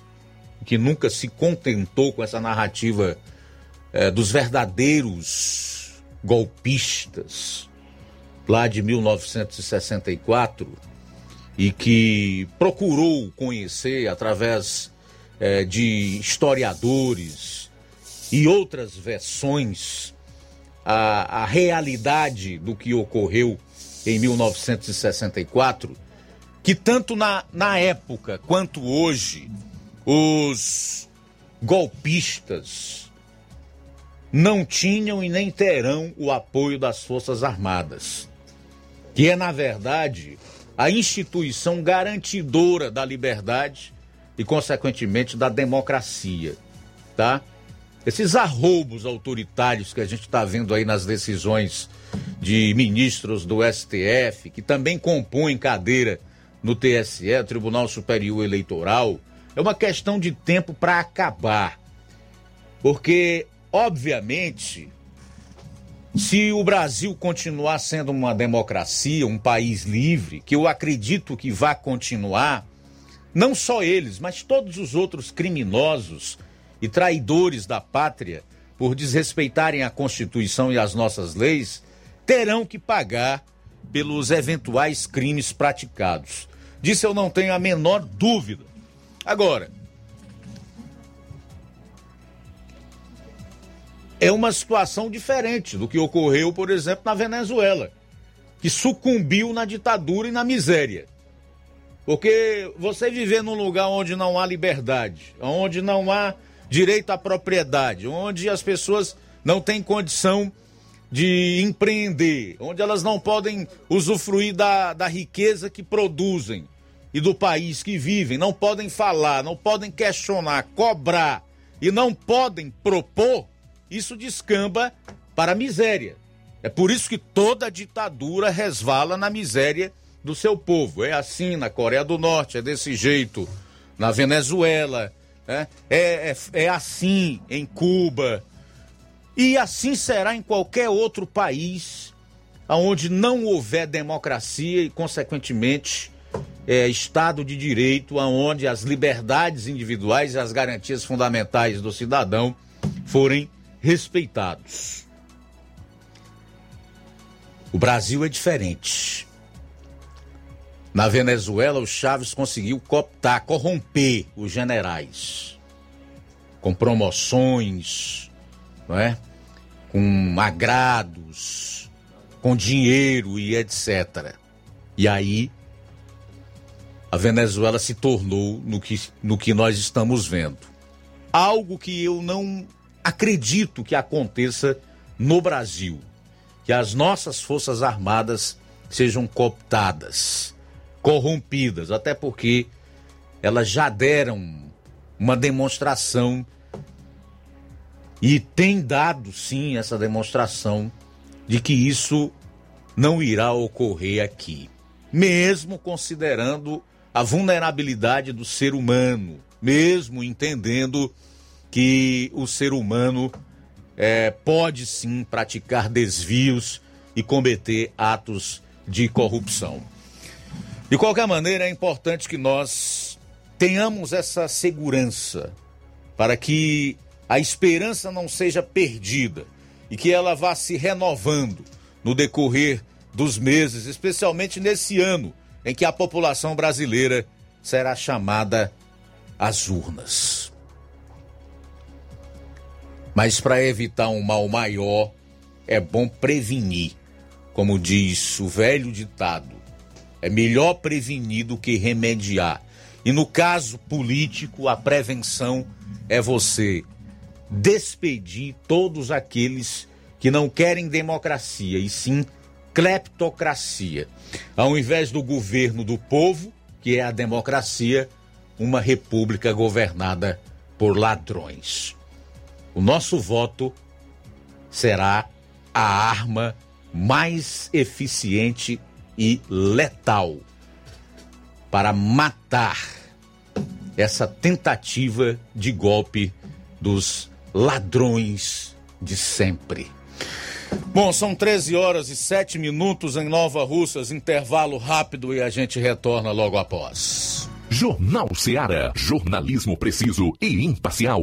que nunca se contentou com essa narrativa eh, dos verdadeiros golpistas lá de 1964 e que procurou conhecer através é, de historiadores e outras versões a, a realidade do que ocorreu em 1964, que tanto na, na época quanto hoje os golpistas não tinham e nem terão o apoio das Forças Armadas, que é, na verdade, a instituição garantidora da liberdade e, consequentemente, da democracia, tá? Esses arroubos autoritários que a gente está vendo aí nas decisões de ministros do STF, que também compõem cadeira no TSE, Tribunal Superior Eleitoral, é uma questão de tempo para acabar. Porque Obviamente, se o Brasil continuar sendo uma democracia, um país livre, que eu acredito que vai continuar, não só eles, mas todos os outros criminosos e traidores da pátria, por desrespeitarem a Constituição e as nossas leis, terão que pagar pelos eventuais crimes praticados. Disso eu não tenho a menor dúvida. Agora, é uma situação diferente do que ocorreu, por exemplo, na Venezuela, que sucumbiu na ditadura e na miséria. Porque você viver num lugar onde não há liberdade, onde não há direito à propriedade, onde as pessoas não têm condição de empreender, onde elas não podem usufruir da, da riqueza que produzem e do país que vivem, não podem falar, não podem questionar, cobrar e não podem propor, isso descamba para a miséria. É por isso que toda ditadura resvala na miséria do seu povo. É assim na Coreia do Norte, é desse jeito na Venezuela, né? é, é, é assim em Cuba. E assim será em qualquer outro país onde não houver democracia e, consequentemente, é, Estado de Direito, onde as liberdades individuais e as garantias fundamentais do cidadão forem respeitados. O Brasil é diferente. Na Venezuela, o Chaves conseguiu cooptar, corromper os generais com promoções, não é? Com agrados, com dinheiro e etc. E aí a Venezuela se tornou no que, no que nós estamos vendo. Algo que eu não acredito que aconteça no Brasil. Que as nossas Forças Armadas sejam cooptadas corrompidas, até porque elas já deram uma demonstração e tem dado sim essa demonstração de que isso não irá ocorrer aqui, mesmo considerando a vulnerabilidade do ser humano, mesmo entendendo que o ser humano é, pode sim praticar desvios e cometer atos de corrupção. De qualquer maneira, é importante que nós tenhamos essa segurança para que a esperança não seja perdida e que ela vá se renovando no decorrer dos meses, especialmente nesse ano em que a população brasileira será chamada às urnas. Mas para evitar um mal maior, é bom prevenir, como diz o velho ditado é melhor prevenir do que remediar. E no caso político, a prevenção é você despedir todos aqueles que não querem democracia e sim cleptocracia. Ao invés do governo do povo, que é a democracia, uma república governada por ladrões. O nosso voto será a arma mais eficiente e letal para matar essa tentativa de golpe dos ladrões de sempre. Bom, são 13 horas e 7 minutos em Nova Russas, intervalo rápido e a gente retorna logo após.
Jornal Seara, jornalismo preciso e imparcial.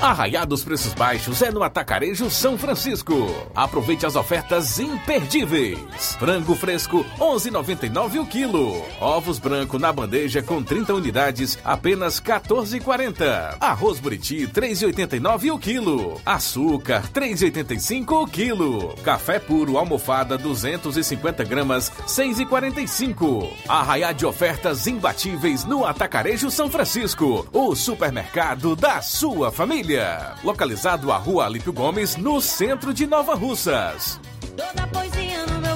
Arraiar dos preços baixos é no Atacarejo São Francisco. Aproveite as ofertas imperdíveis. Frango fresco, 11,99 o quilo. Ovos branco na bandeja com 30 unidades, apenas 14,40. Arroz buriti, 3,89 o quilo. Açúcar, 3,85 o quilo. Café puro almofada, 250 gramas, 6,45. Arraiar de ofertas imbatíveis no Atacarejo São Francisco. O supermercado da sua família. Localizado à Rua Alípio Gomes, no centro de Nova Russas.
Toda poesia no meu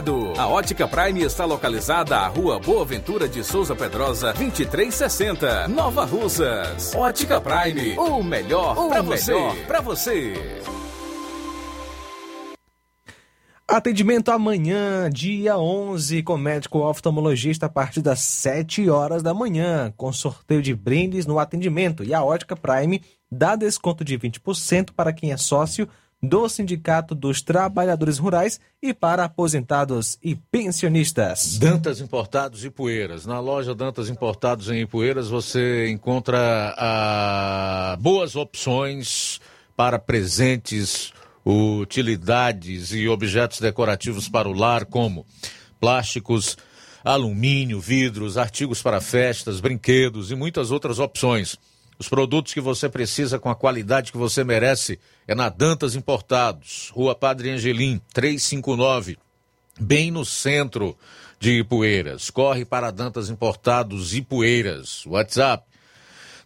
A Ótica Prime está localizada à Rua Boa Ventura de Souza Pedrosa, 2360, Nova Russas. Ótica Prime, o melhor para você. Pra você.
Atendimento amanhã, dia 11, com médico oftalmologista a partir das 7 horas da manhã, com sorteio de brindes no atendimento. E a Ótica Prime dá desconto de 20% para quem é sócio do Sindicato dos Trabalhadores Rurais e para aposentados e pensionistas.
Dantas Importados e Poeiras. Na loja Dantas Importados em Ipueiras você encontra ah, boas opções para presentes, utilidades e objetos decorativos para o lar, como plásticos, alumínio, vidros, artigos para festas, brinquedos e muitas outras opções. Os produtos que você precisa com a qualidade que você merece é na Dantas Importados, Rua Padre Angelim, 359, bem no centro de Ipueiras. Corre para Dantas Importados Ipueiras. WhatsApp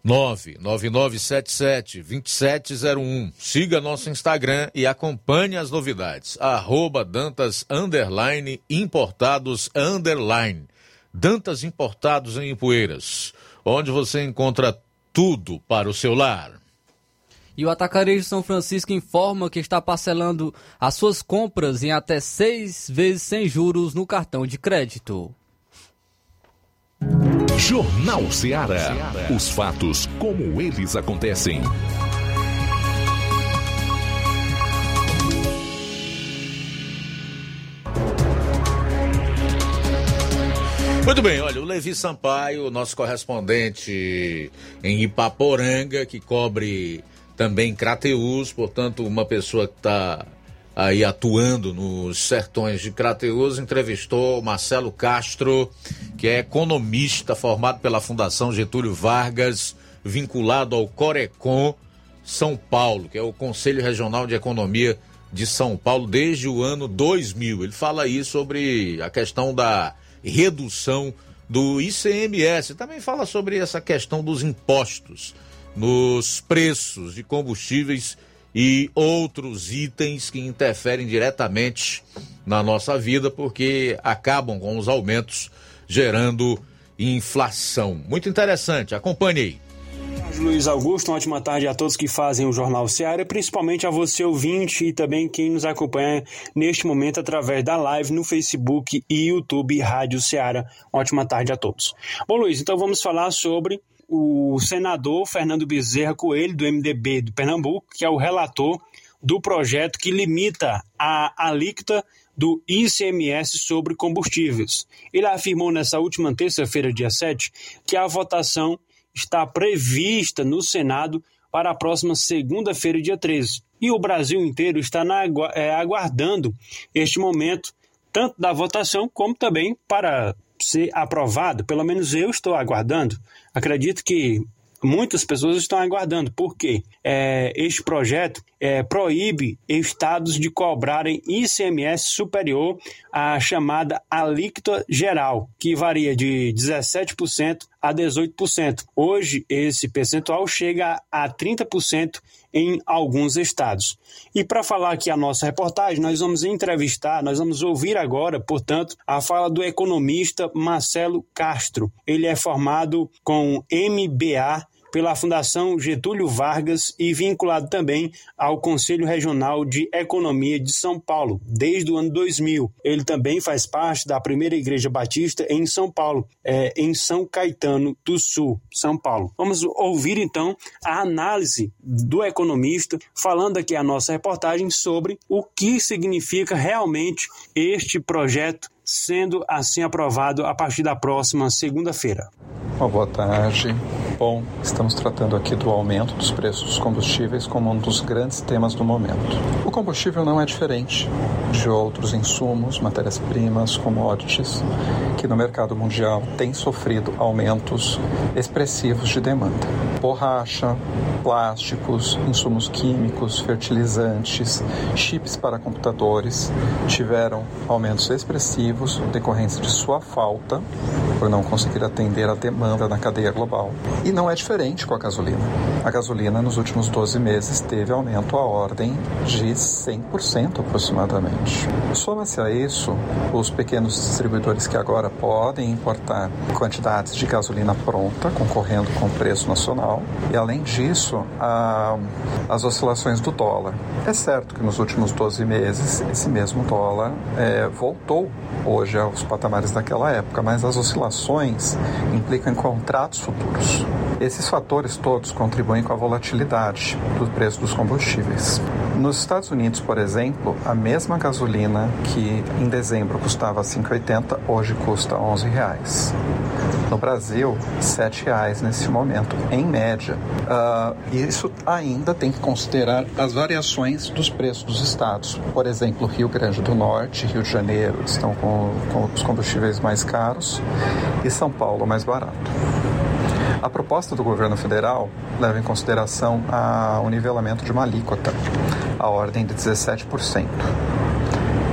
99977-2701. Siga nosso Instagram e acompanhe as novidades. Arroba Dantas Underline Importados Underline. Dantas Importados em Ipueiras, onde você encontra tudo para o seu lar.
E o Atacarejo São Francisco informa que está parcelando as suas compras em até seis vezes sem juros no cartão de crédito.
Jornal Ceará. Os fatos como eles acontecem.
Muito bem, olha, o Levi Sampaio, nosso correspondente em Ipaporanga, que cobre também Crateus, portanto, uma pessoa que está aí atuando nos sertões de Crateus, entrevistou Marcelo Castro, que é economista formado pela Fundação Getúlio Vargas, vinculado ao Corecon São Paulo, que é o Conselho Regional de Economia de São Paulo desde o ano 2000. Ele fala aí sobre a questão da redução do ICMS. Também fala sobre essa questão dos impostos nos preços de combustíveis e outros itens que interferem diretamente na nossa vida porque acabam com os aumentos gerando inflação. Muito interessante, acompanhe aí.
Luiz Augusto, uma ótima tarde a todos que fazem o Jornal Seara, principalmente a você ouvinte e também quem nos acompanha neste momento através da live no Facebook e YouTube Rádio Seara. Uma ótima tarde a todos. Bom, Luiz, então vamos falar sobre o senador Fernando Bezerra Coelho, do MDB do Pernambuco, que é o relator do projeto que limita a alíquota do ICMS sobre combustíveis. Ele afirmou nessa última terça-feira, dia 7, que a votação está prevista no Senado para a próxima segunda-feira, dia 13. E o Brasil inteiro está na, é, aguardando este momento, tanto da votação como também para ser aprovado. Pelo menos eu estou aguardando. Acredito que muitas pessoas estão aguardando, porque é, este projeto é, proíbe estados de cobrarem ICMS superior à chamada alíquota geral, que varia de 17% a 18%. Hoje, esse percentual chega a 30% em alguns estados. E para falar aqui a nossa reportagem, nós vamos entrevistar, nós vamos ouvir agora, portanto, a fala do economista Marcelo Castro. Ele é formado com MBA pela Fundação Getúlio Vargas e vinculado também ao Conselho Regional de Economia de São Paulo, desde o ano 2000. Ele também faz parte da primeira Igreja Batista em São Paulo, é, em São Caetano do Sul, São Paulo. Vamos ouvir então a análise do economista, falando aqui a nossa reportagem sobre o que significa realmente este projeto sendo assim aprovado a partir da próxima segunda-feira.
Uma boa tarde. Bom, estamos tratando aqui do aumento dos preços dos combustíveis como um dos grandes temas do momento. O combustível não é diferente de outros insumos, matérias-primas, commodities, que no mercado mundial têm sofrido aumentos expressivos de demanda. Borracha, plásticos, insumos químicos, fertilizantes, chips para computadores tiveram aumentos expressivos decorrentes de sua falta, por não conseguir atender a demanda na cadeia global. E não é diferente com a gasolina. A gasolina nos últimos 12 meses teve aumento à ordem de 100% aproximadamente. Soma-se a isso os pequenos distribuidores que agora podem importar quantidades de gasolina pronta, concorrendo com o preço nacional, e além disso, a, as oscilações do dólar. É certo que nos últimos 12 meses esse mesmo dólar é, voltou hoje aos patamares daquela época, mas as oscilações implicam em contratos futuros. Esses fatores todos contribuem com a volatilidade do preço dos combustíveis. Nos Estados Unidos, por exemplo, a mesma gasolina que em dezembro custava 5,80 hoje custa 11 reais. No Brasil, R$ 7,00 nesse momento, em média. Uh, isso ainda tem que considerar as variações dos preços dos estados. Por exemplo, Rio Grande do Norte, Rio de Janeiro estão com, com os combustíveis mais caros e São Paulo mais barato. A proposta do governo federal leva em consideração a, o nivelamento de uma alíquota, a ordem de 17%.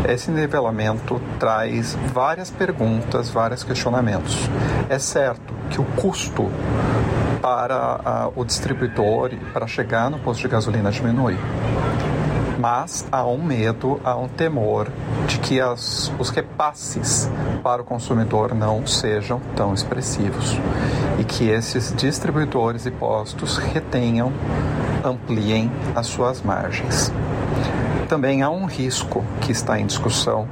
Esse nivelamento traz várias perguntas, vários questionamentos. É certo que o custo para o distribuidor para chegar no posto de gasolina diminui. Mas há um medo, há um temor de que as, os repasses para o consumidor não sejam tão expressivos e que esses distribuidores e postos retenham, ampliem as suas margens. Também há um risco que está em discussão,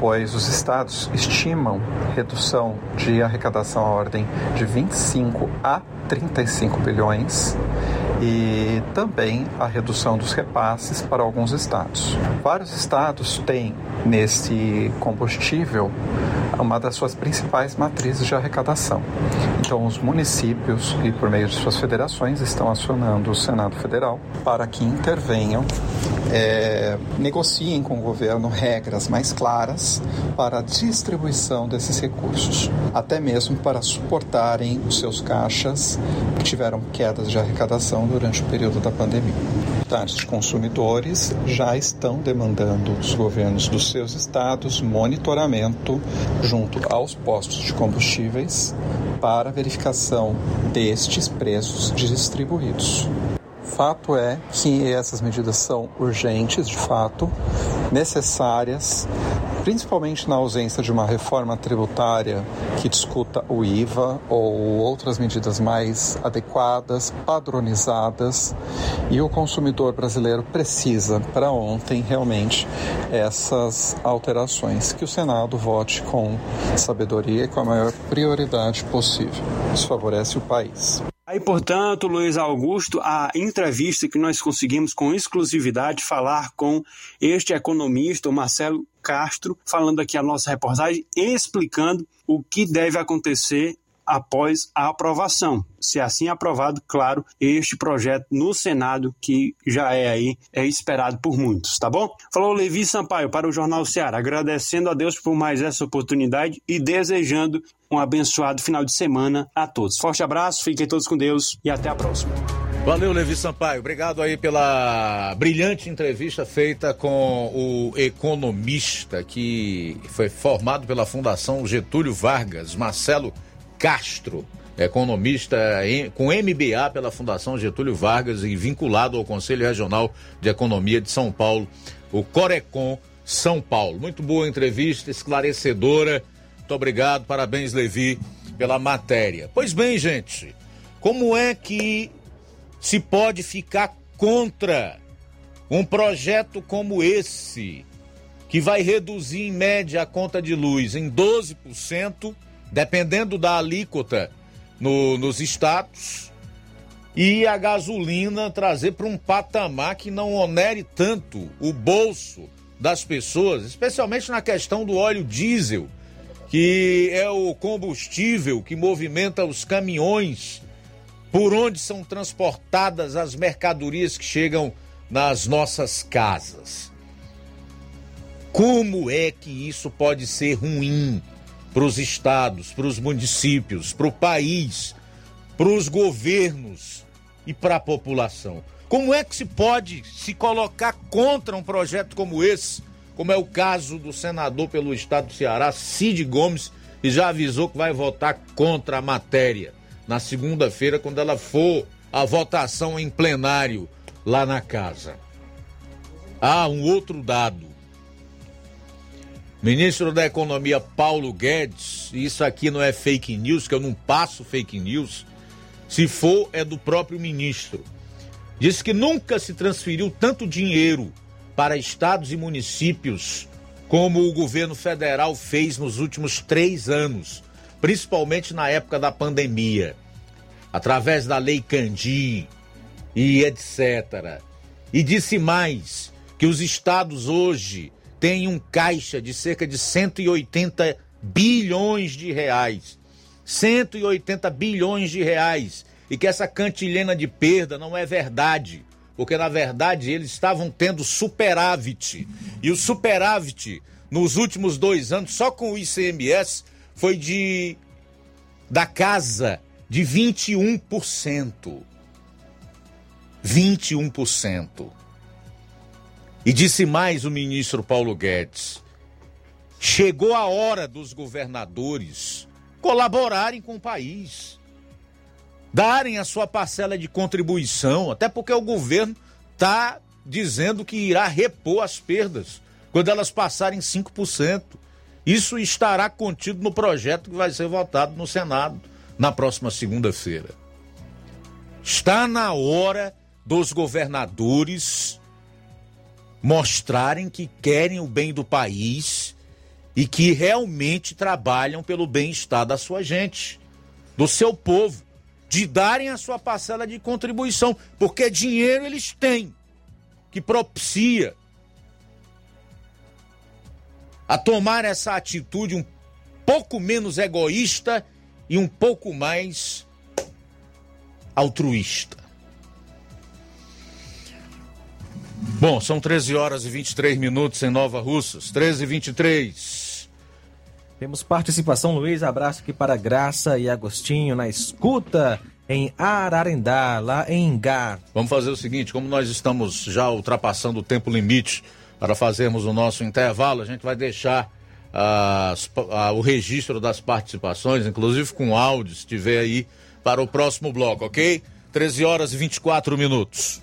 pois os estados estimam redução de arrecadação à ordem de 25 a 35 bilhões e também a redução dos repasses para alguns estados. Vários estados têm nesse combustível uma das suas principais matrizes de arrecadação. Então, os municípios e por meio de suas federações estão acionando o Senado Federal para que intervenham, é, negociem com o governo regras mais claras para a distribuição desses recursos, até mesmo para suportarem os seus caixas que tiveram quedas de arrecadação durante o período da pandemia. Os consumidores já estão demandando dos governos dos seus estados monitoramento junto aos postos de combustíveis para verificação destes preços distribuídos. Fato é que essas medidas são urgentes, de fato, necessárias, principalmente na ausência de uma reforma tributária que discuta o IVA ou outras medidas mais adequadas, padronizadas, e o consumidor brasileiro precisa, para ontem, realmente, essas alterações. Que o Senado vote com sabedoria e com a maior prioridade possível. Isso favorece o país.
Aí, portanto, Luiz Augusto, a entrevista que nós conseguimos com exclusividade falar com este economista, o Marcelo Castro, falando aqui a nossa reportagem, explicando o que deve acontecer após a aprovação. Se assim aprovado, claro, este projeto no Senado, que já é aí, é esperado por muitos, tá bom? Falou Levi Sampaio para o Jornal Ceará, agradecendo a Deus por mais essa oportunidade e desejando um abençoado final de semana a todos. Forte abraço, fiquem todos com Deus e até a próxima.
Valeu, Levi Sampaio. Obrigado aí pela brilhante entrevista feita com o economista que foi formado pela Fundação Getúlio Vargas, Marcelo Castro, economista com MBA pela Fundação Getúlio Vargas e vinculado ao Conselho Regional de Economia de São Paulo, o Corecon São Paulo. Muito boa entrevista, esclarecedora. Muito obrigado, parabéns, Levi, pela matéria. Pois bem, gente, como é que se pode ficar contra um projeto como esse, que vai reduzir em média a conta de luz em 12%? Dependendo da alíquota no, nos estados, e a gasolina trazer para um patamar que não onere tanto o bolso das pessoas, especialmente na questão do óleo diesel, que é o combustível que movimenta os caminhões por onde são transportadas as mercadorias que chegam nas nossas casas. Como é que isso pode ser ruim para os estados, para os municípios, para o país, para os governos e para a população. Como é que se pode se colocar contra um projeto como esse, como é o caso do senador pelo estado do Ceará, Cid Gomes, que já avisou que vai votar contra a matéria na segunda-feira, quando ela for a votação em plenário lá na casa. Ah, um outro dado. Ministro da Economia Paulo Guedes, isso aqui não é fake news, que eu não passo fake news. Se for, é do próprio ministro. Disse que nunca se transferiu tanto dinheiro para estados e municípios como o governo federal fez nos últimos três anos, principalmente na época da pandemia, através da Lei Candim e etc. E disse mais que os estados hoje tem um caixa de cerca de 180 bilhões de reais. 180 bilhões de reais. E que essa cantilena de perda não é verdade. Porque, na verdade, eles estavam tendo superávit. E o superávit, nos últimos dois anos, só com o ICMS, foi de. da casa de 21%. 21%. E disse mais o ministro Paulo Guedes: chegou a hora dos governadores colaborarem com o país, darem a sua parcela de contribuição, até porque o governo está dizendo que irá repor as perdas quando elas passarem 5%. Isso estará contido no projeto que vai ser votado no Senado na próxima segunda-feira. Está na hora dos governadores mostrarem que querem o bem do país e que realmente trabalham pelo bem-estar da sua gente, do seu povo, de darem a sua parcela de contribuição, porque dinheiro eles têm, que propicia a tomar essa atitude um pouco menos egoísta e um pouco mais altruísta. Bom, são 13 horas e 23 minutos em Nova Russas. 13 e 23.
Temos participação, Luiz. Abraço aqui para Graça e Agostinho na escuta em Ararendá, lá em Gá.
Vamos fazer o seguinte: como nós estamos já ultrapassando o tempo limite para fazermos o nosso intervalo, a gente vai deixar as, a, o registro das participações, inclusive com áudio, se tiver aí, para o próximo bloco, ok? 13 horas e 24 minutos.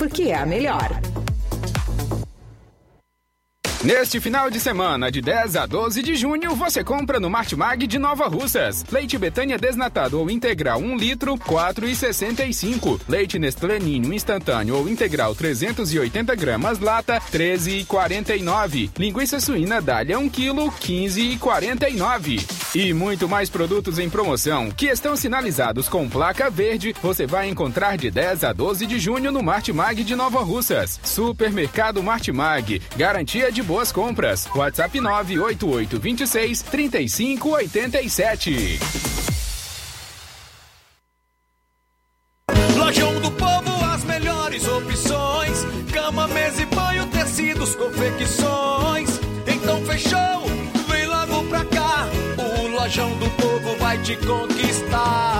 porque é a melhor.
Neste final de semana, de 10 a 12 de junho, você compra no Martimag de Nova Russas. Leite Betânia desnatado ou integral 1 litro, 4,65. Leite Nestlé Ninho instantâneo ou integral 380 gramas, lata, 13,49. Linguiça suína Dália 1 kg, 15,49. E muito mais produtos em promoção que estão sinalizados com placa verde, você vai encontrar de 10 a 12 de junho no Martimag de Nova Russas. Supermercado Martimag, garantia de boas compras. WhatsApp 988 26 35 87.
Lojão do Povo, as melhores opções: cama, mesa e banho, tecidos, confecções. Então fechou, vem logo pra cá. O Lojão do Povo vai te conquistar.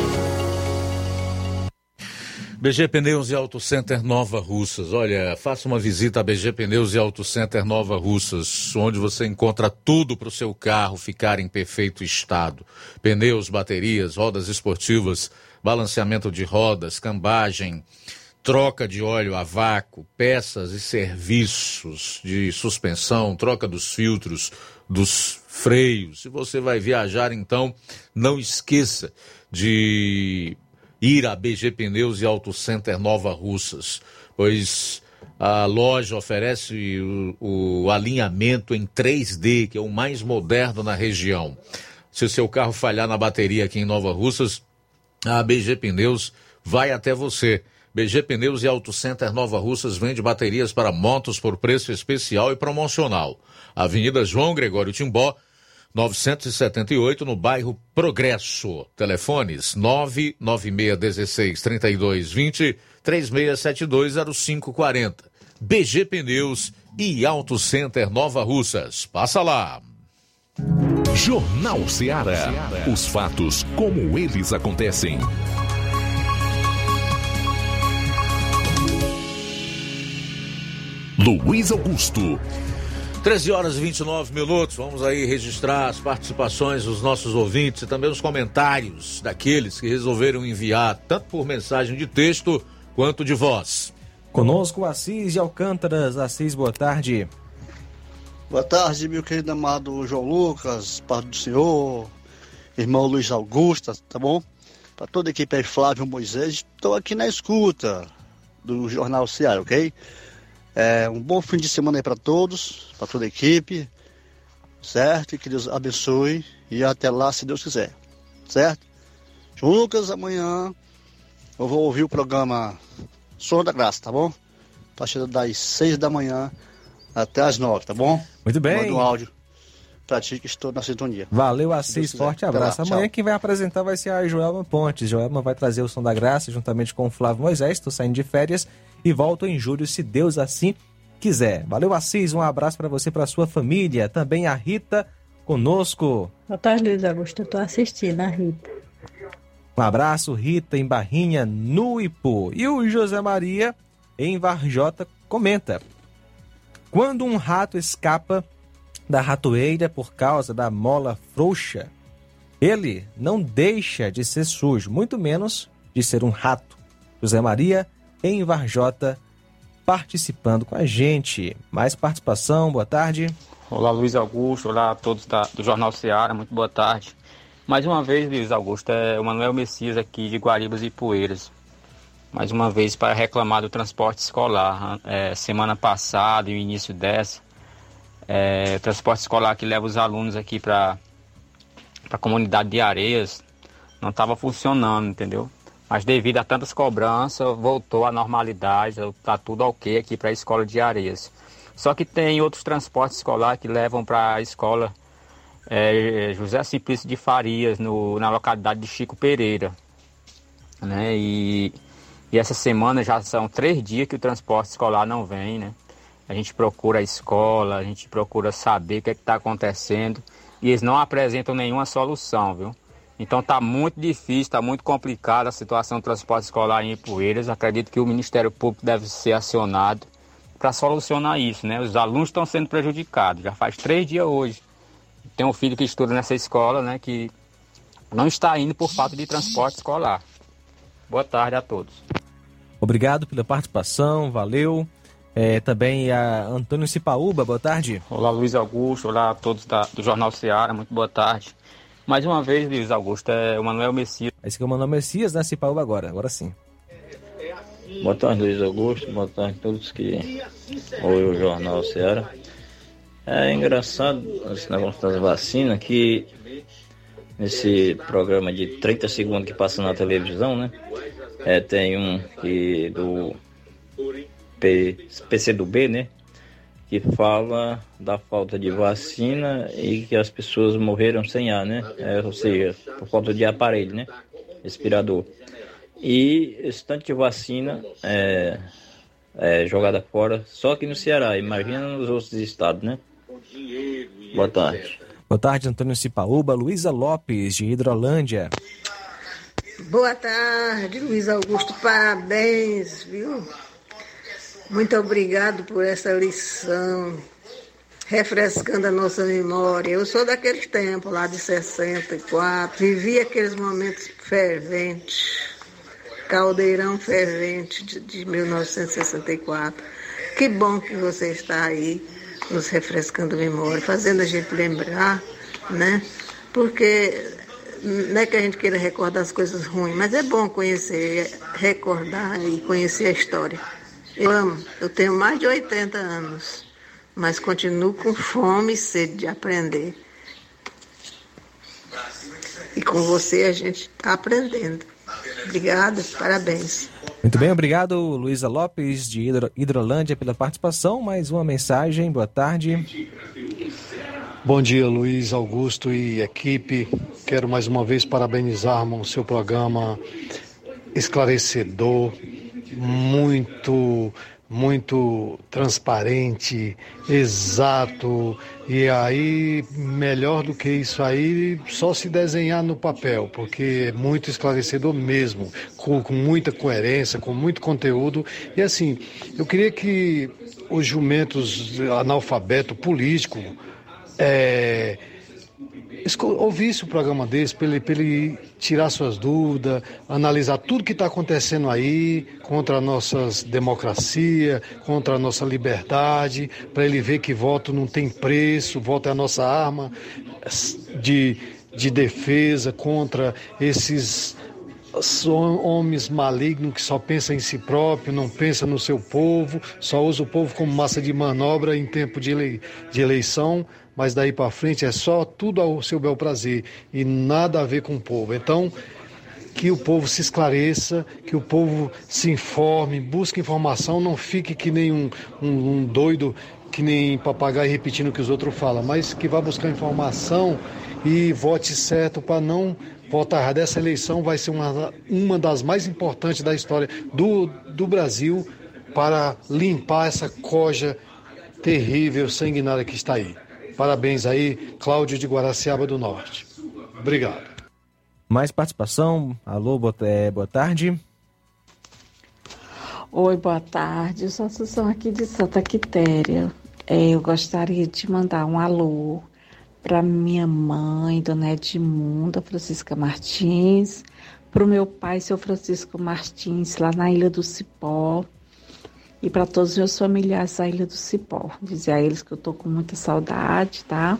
BG Pneus e Auto Center Nova Russas. Olha, faça uma visita a BG Pneus e Auto Center Nova Russas, onde você encontra tudo para o seu carro ficar em perfeito estado: pneus, baterias, rodas esportivas, balanceamento de rodas, cambagem, troca de óleo a vácuo, peças e serviços de suspensão, troca dos filtros, dos freios. Se você vai viajar, então, não esqueça de ir a BG Pneus e Auto Center Nova Russas, pois a loja oferece o, o, alinhamento em 3D, que é o mais moderno na região. Se o seu carro falhar na bateria aqui em Nova Russas, a BG Pneus vai até você. BG Pneus e Auto Center Nova Russas vende baterias para motos por preço especial e promocional. Avenida João Gregório Timbó, 978, no bairro Progresso. Telefones 99616 3220 36720540. BG Pneus e Auto Center Nova Russas. Passa lá.
Jornal Ceará. Os fatos como eles acontecem. Luiz Augusto.
13 horas e 29 minutos. Vamos aí registrar as participações dos nossos ouvintes e também os comentários daqueles que resolveram enviar, tanto por mensagem de texto quanto de voz.
Conosco, Assis de Alcântaras. Assis, boa tarde.
Boa tarde, meu querido amado João Lucas, Pai do Senhor, irmão Luiz Augusto, tá bom? Para toda a equipe aí, Flávio Moisés, estou aqui na escuta do Jornal Ceará, ok? É, um bom fim de semana aí para todos, para toda a equipe, certo? E que Deus abençoe e até lá, se Deus quiser, certo? Lucas, amanhã eu vou ouvir o programa Som da Graça, tá bom? A partir das seis da manhã até as nove, tá bom?
Muito bem.
Manda um áudio pra ti que estou na sintonia.
Valeu, Assis. Forte abraço.
Lá,
Amanhã
tchau.
quem vai apresentar vai ser a Joelma Pontes. Joelma vai trazer o Som da Graça juntamente com o Flávio Moisés. Estou saindo de férias e volto em julho, se Deus assim quiser. Valeu, Assis. Um abraço para você e para sua família. Também a Rita conosco.
Boa tarde, Luiz Augusto. Eu tô assistindo a Rita.
Um abraço, Rita, em Barrinha, no Ipu. E o José Maria, em Varjota, comenta. Quando um rato escapa da ratoeira por causa da mola frouxa, ele não deixa de ser sujo, muito menos de ser um rato. José Maria, em Varjota, participando com a gente. Mais participação, boa tarde.
Olá, Luiz Augusto. Olá a todos da- do Jornal Seara. Muito boa tarde. Mais uma vez, Luiz Augusto, é o Manuel Messias aqui de Guaribas e Poeiras. Mais uma vez para reclamar do transporte escolar. É, semana passada e início dessa, é, transporte escolar que leva os alunos aqui para a comunidade de Areias não estava funcionando, entendeu? Mas devido a tantas cobranças, voltou à normalidade, está tudo ok aqui para a escola de Areias. Só que tem outros transportes escolar que levam para a escola é, José Simplício de Farias, no, na localidade de Chico Pereira. Né? E, e essa semana já são três dias que o transporte escolar não vem. Né? A gente procura a escola, a gente procura saber o que é está acontecendo e eles não apresentam nenhuma solução, viu? Então está muito difícil, está muito complicada a situação do transporte escolar em Ipueiras. Acredito que o Ministério Público deve ser acionado para solucionar isso, né? Os alunos estão sendo prejudicados. Já faz três dias hoje. Tem um filho que estuda nessa escola, né? Que não está indo por falta de transporte escolar. Boa tarde a todos.
Obrigado pela participação, valeu. É, também a Antônio Cipaúba, boa tarde.
Olá, Luiz Augusto. Olá a todos da- do Jornal Seara. Muito boa tarde. Mais uma vez, Luiz Augusto, é o Manuel Messias.
Esse que é o Manuel Messias, né? Cipaúba agora, agora sim.
Boa tarde, Luiz Augusto. Boa tarde a todos que ouvem o Jornal Ceará. É engraçado esse negócio das vacinas que nesse programa de 30 segundos que passa na televisão, né? É, tem um que do P, PCdoB, né? Que fala da falta de vacina e que as pessoas morreram sem ar, né? É, ou seja, por falta de aparelho, né? Respirador. E esse tanto de vacina é, é jogada fora só aqui no Ceará. Imagina nos outros estados, né? Boa tarde.
Boa tarde, Antônio Cipaúba, Luísa Lopes, de Hidrolândia.
Boa tarde, Luiz Augusto. Parabéns, viu? Muito obrigado por essa lição, refrescando a nossa memória. Eu sou daqueles tempos lá de 64, vivi aqueles momentos ferventes, caldeirão fervente de, de 1964. Que bom que você está aí nos refrescando a memória, fazendo a gente lembrar, né? Porque não é que a gente queira recordar as coisas ruins, mas é bom conhecer, recordar e conhecer a história. Eu amo, eu tenho mais de 80 anos, mas continuo com fome e sede de aprender. E com você a gente está aprendendo. Obrigada, parabéns.
Muito bem, obrigado Luísa Lopes de Hidro, Hidrolândia pela participação. Mais uma mensagem, boa tarde.
Bom dia, Luiz Augusto e equipe. Quero mais uma vez parabenizar o seu programa esclarecedor, muito, muito transparente, exato. E aí, melhor do que isso aí, só se desenhar no papel, porque é muito esclarecedor mesmo, com, com muita coerência, com muito conteúdo. E assim, eu queria que os jumentos analfabeto político é, ouvisse o programa desse, para ele, ele tirar suas dúvidas, analisar tudo que está acontecendo aí contra a nossa democracia, contra a nossa liberdade, para ele ver que voto não tem preço, voto é a nossa arma de, de defesa contra esses homens malignos que só pensam em si próprio, não pensa no seu povo, só usa o povo como massa de manobra em tempo de, de eleição mas daí para frente é só tudo ao seu bel prazer e nada a ver com o povo. Então, que o povo se esclareça, que o povo se informe, busque informação, não fique que nem um, um, um doido, que nem papagaio repetindo o que os outros falam, mas que vá buscar informação e vote certo para não votar errado. Essa eleição vai ser uma, uma das mais importantes da história do, do Brasil para limpar essa coja terrível, sanguinária que está aí. Parabéns aí, Cláudio de Guaraciaba do Norte. Obrigado.
Mais participação? Alô, boa, é, boa tarde.
Oi, boa tarde. Eu sou a Sussão aqui de Santa Quitéria. É, eu gostaria de mandar um alô para minha mãe, Dona Edmunda Francisca Martins, para o meu pai, seu Francisco Martins, lá na Ilha do Cipó, e para todos os meus familiares da Ilha do Cipó. Dizer a eles que eu estou com muita saudade, tá?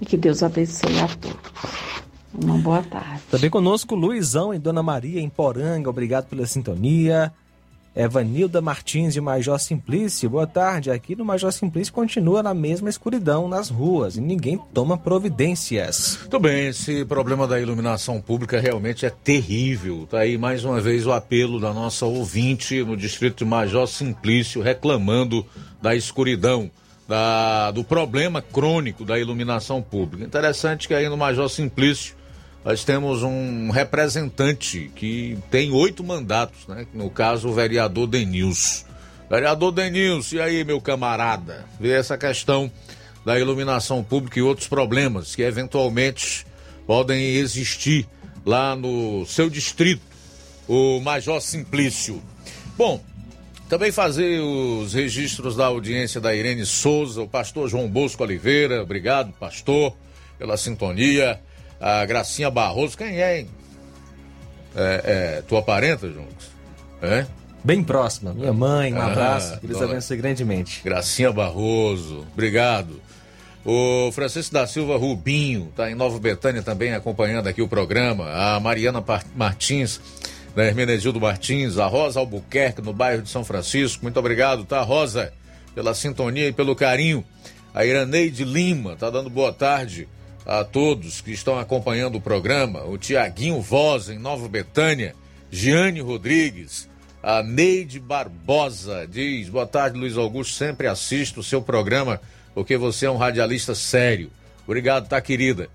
E que Deus abençoe a todos. Uma boa tarde.
Também conosco Luizão e Dona Maria em Poranga. Obrigado pela sintonia. Evanilda Martins de Major Simplício, boa tarde. Aqui no Major Simplício continua na mesma escuridão nas ruas e ninguém toma providências.
Muito bem, esse problema da iluminação pública realmente é terrível. Tá aí mais uma vez o apelo da nossa ouvinte no distrito de Major Simplício reclamando da escuridão. Da, do problema crônico da iluminação pública. Interessante que aí no Major Simplício nós temos um representante que tem oito mandatos, né? No caso, o vereador Denilson. Vereador Denilson, e aí, meu camarada? Vê essa questão da iluminação pública e outros problemas que eventualmente podem existir lá no seu distrito, o Major Simplício. Bom, também fazer os registros da audiência da Irene Souza, o pastor João Bosco Oliveira, obrigado, pastor, pela sintonia a Gracinha Barroso, quem é, hein? É, é tua parenta, Juntos? É?
Bem próxima, minha mãe, um ah, abraço, que Deus abençoe grandemente.
Gracinha Barroso, obrigado. O Francisco da Silva Rubinho, tá em Nova Betânia também acompanhando aqui o programa. A Mariana Martins, da Hermenegildo Martins, a Rosa Albuquerque, no bairro de São Francisco. Muito obrigado, tá, Rosa, pela sintonia e pelo carinho. A Iraneide Lima, tá dando boa tarde a todos que estão acompanhando o programa, o Tiaguinho Voz em Nova Betânia, Giane Rodrigues, a Neide Barbosa diz: Boa tarde, Luiz Augusto. Sempre assisto o seu programa porque você é um radialista sério. Obrigado, tá, querida.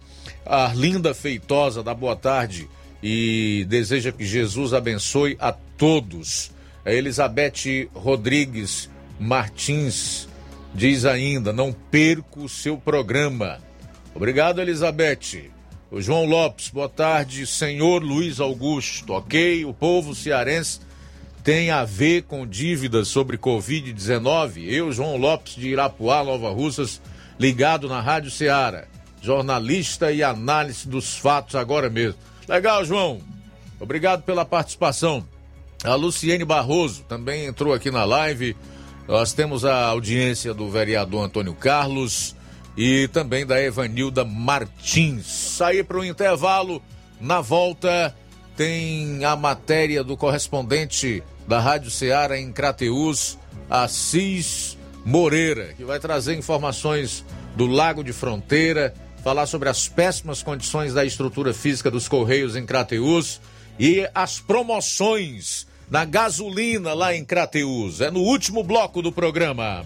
A Arlinda Feitosa dá boa tarde e deseja que Jesus abençoe a todos. A Elizabeth Rodrigues Martins diz ainda: Não perco o seu programa. Obrigado, Elizabeth. O João Lopes, boa tarde, senhor Luiz Augusto. Ok, o povo cearense tem a ver com dívidas sobre Covid-19? Eu, João Lopes de Irapuá, Nova Russas, ligado na Rádio Ceará. Jornalista e análise dos fatos agora mesmo. Legal, João. Obrigado pela participação. A Luciene Barroso também entrou aqui na live. Nós temos a audiência do vereador Antônio Carlos e também da Evanilda Martins. Sair para o intervalo. Na volta tem a matéria do correspondente da Rádio Ceará em Crateús, Assis Moreira, que vai trazer informações do Lago de Fronteira, falar sobre as péssimas condições da estrutura física dos Correios em Crateús e as promoções na gasolina lá em Crateús. É no último bloco do programa.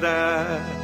that.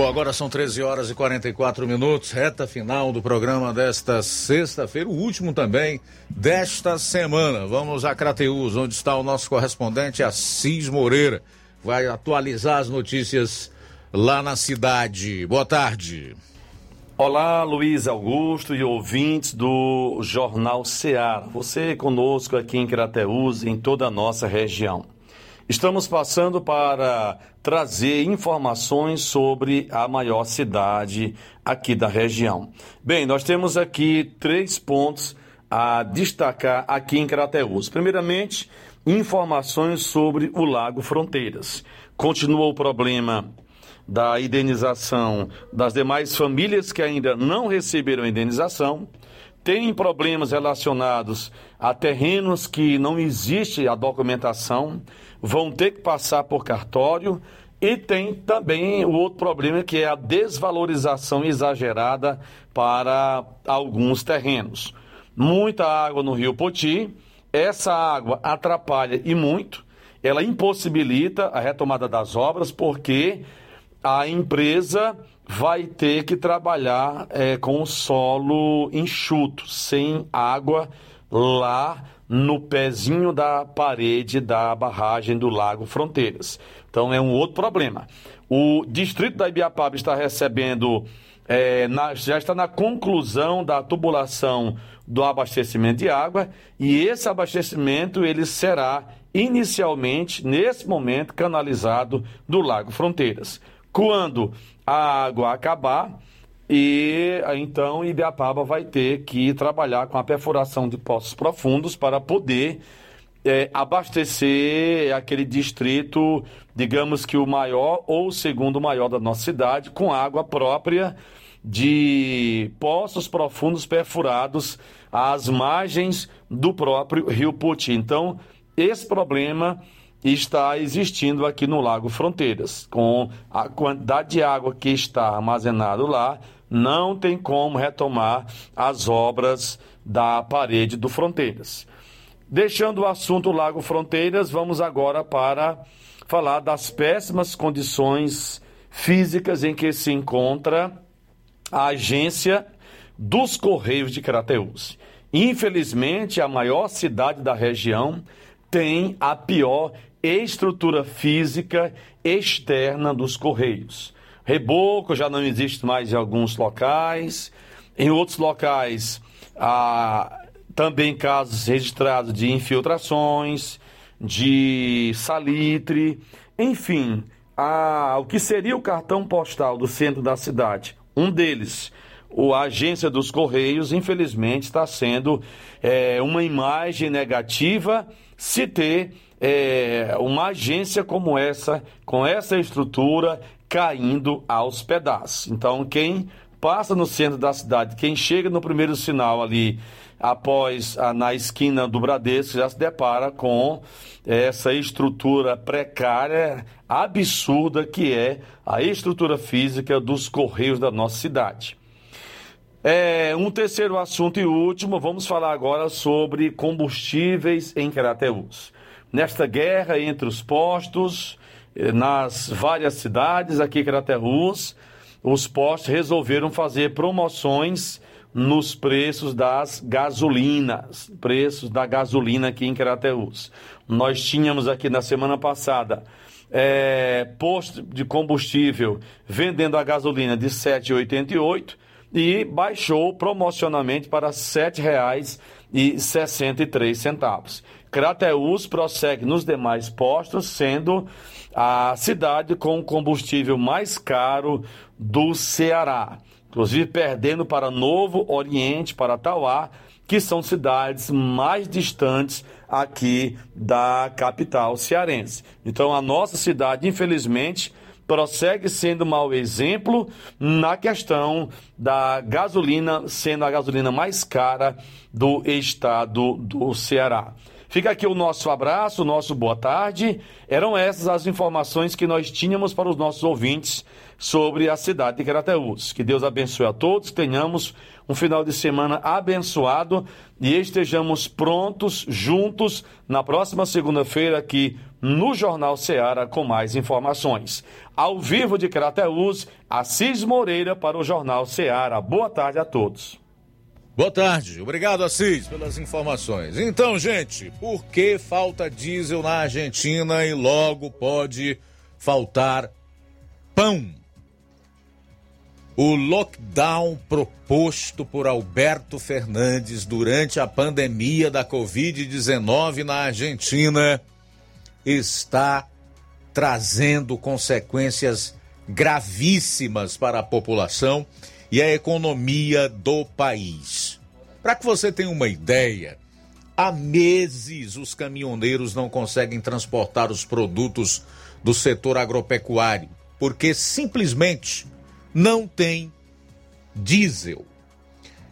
Bom, agora são 13 horas e 44 minutos, reta final do programa desta sexta-feira, o último também desta semana. Vamos a Crateus, onde está o nosso correspondente Assis Moreira. Vai atualizar as notícias lá na cidade. Boa tarde.
Olá, Luiz Augusto e ouvintes do Jornal Ceará. Você conosco aqui em Crateús, em toda a nossa região. Estamos passando para trazer informações sobre a maior cidade aqui da região. Bem, nós temos aqui três pontos a destacar aqui em Crateús. Primeiramente, informações sobre o Lago Fronteiras. Continua o problema da indenização das demais famílias que ainda não receberam indenização, tem problemas relacionados a terrenos que não existe a documentação, vão ter que passar por cartório e tem também o outro problema que é a desvalorização exagerada para alguns terrenos. Muita água no Rio Poti, essa água atrapalha e muito, ela impossibilita a retomada das obras porque a empresa vai ter que trabalhar é, com o solo enxuto, sem água lá no pezinho da parede da barragem do Lago Fronteiras. Então é um outro problema. O distrito da Ibiapaba está recebendo, é, na, já está na conclusão da tubulação do abastecimento de água e esse abastecimento ele será inicialmente, nesse momento, canalizado do Lago Fronteiras. Quando a água acabar, e então Ibiapaba vai ter que trabalhar com a perfuração de poços profundos para poder é, abastecer aquele distrito, digamos que o maior ou o segundo maior da nossa cidade, com água própria de poços profundos perfurados às margens do próprio Rio Puti. Então, esse problema está existindo aqui no Lago Fronteiras. Com a quantidade de água que está armazenado lá, não tem como retomar as obras da parede do Fronteiras. Deixando o assunto Lago Fronteiras, vamos agora para falar das péssimas condições físicas em que se encontra a agência dos Correios de Crateús. Infelizmente, a maior cidade da região tem a pior estrutura física externa dos Correios. Reboco já não existe mais em alguns locais. Em outros locais, há também casos registrados de infiltrações, de salitre, enfim, a, o que seria o cartão postal do centro da cidade. Um deles, a agência dos Correios, infelizmente, está sendo é, uma imagem negativa se ter é, uma agência como essa, com essa estrutura, caindo aos pedaços. Então, quem passa no centro da cidade, quem chega no primeiro sinal ali, após a, na esquina do Bradesco, já se depara com essa estrutura precária, absurda, que é a estrutura física dos Correios da nossa cidade. É, um terceiro assunto e último, vamos falar agora sobre combustíveis em Crateús nesta guerra entre os postos, nas várias cidades aqui em Craterus, os postos resolveram fazer promoções nos preços das gasolinas, preços da gasolina aqui em Crateus. Nós tínhamos aqui na semana passada é, posto de combustível vendendo a gasolina de R$ 7,88 e baixou promocionalmente para R$ 7,63. Crateús prossegue nos demais postos, sendo a cidade com o combustível mais caro do Ceará. Inclusive perdendo para Novo Oriente, para Tauá, que são cidades mais distantes aqui da capital cearense. Então a nossa cidade, infelizmente, prossegue sendo mau exemplo na questão da gasolina, sendo a gasolina mais cara do estado do Ceará. Fica aqui o nosso abraço, o nosso boa tarde. Eram essas as informações que nós tínhamos para os nossos ouvintes sobre a cidade de Crateús. Que Deus abençoe a todos, tenhamos um final de semana abençoado e estejamos prontos, juntos, na próxima segunda-feira aqui no Jornal Seara com mais informações. Ao vivo de Crateús, Assis Moreira para o Jornal Seara. Boa tarde a todos.
Boa tarde, obrigado Assis pelas informações. Então, gente, por que falta diesel na Argentina e logo pode faltar pão? o lockdown proposto por Alberto Fernandes durante a pandemia da Covid-19 na Argentina está trazendo consequências gravíssimas para a população e a economia do país. Para que você tenha uma ideia, há meses os caminhoneiros não conseguem transportar os produtos do setor agropecuário, porque simplesmente não tem diesel.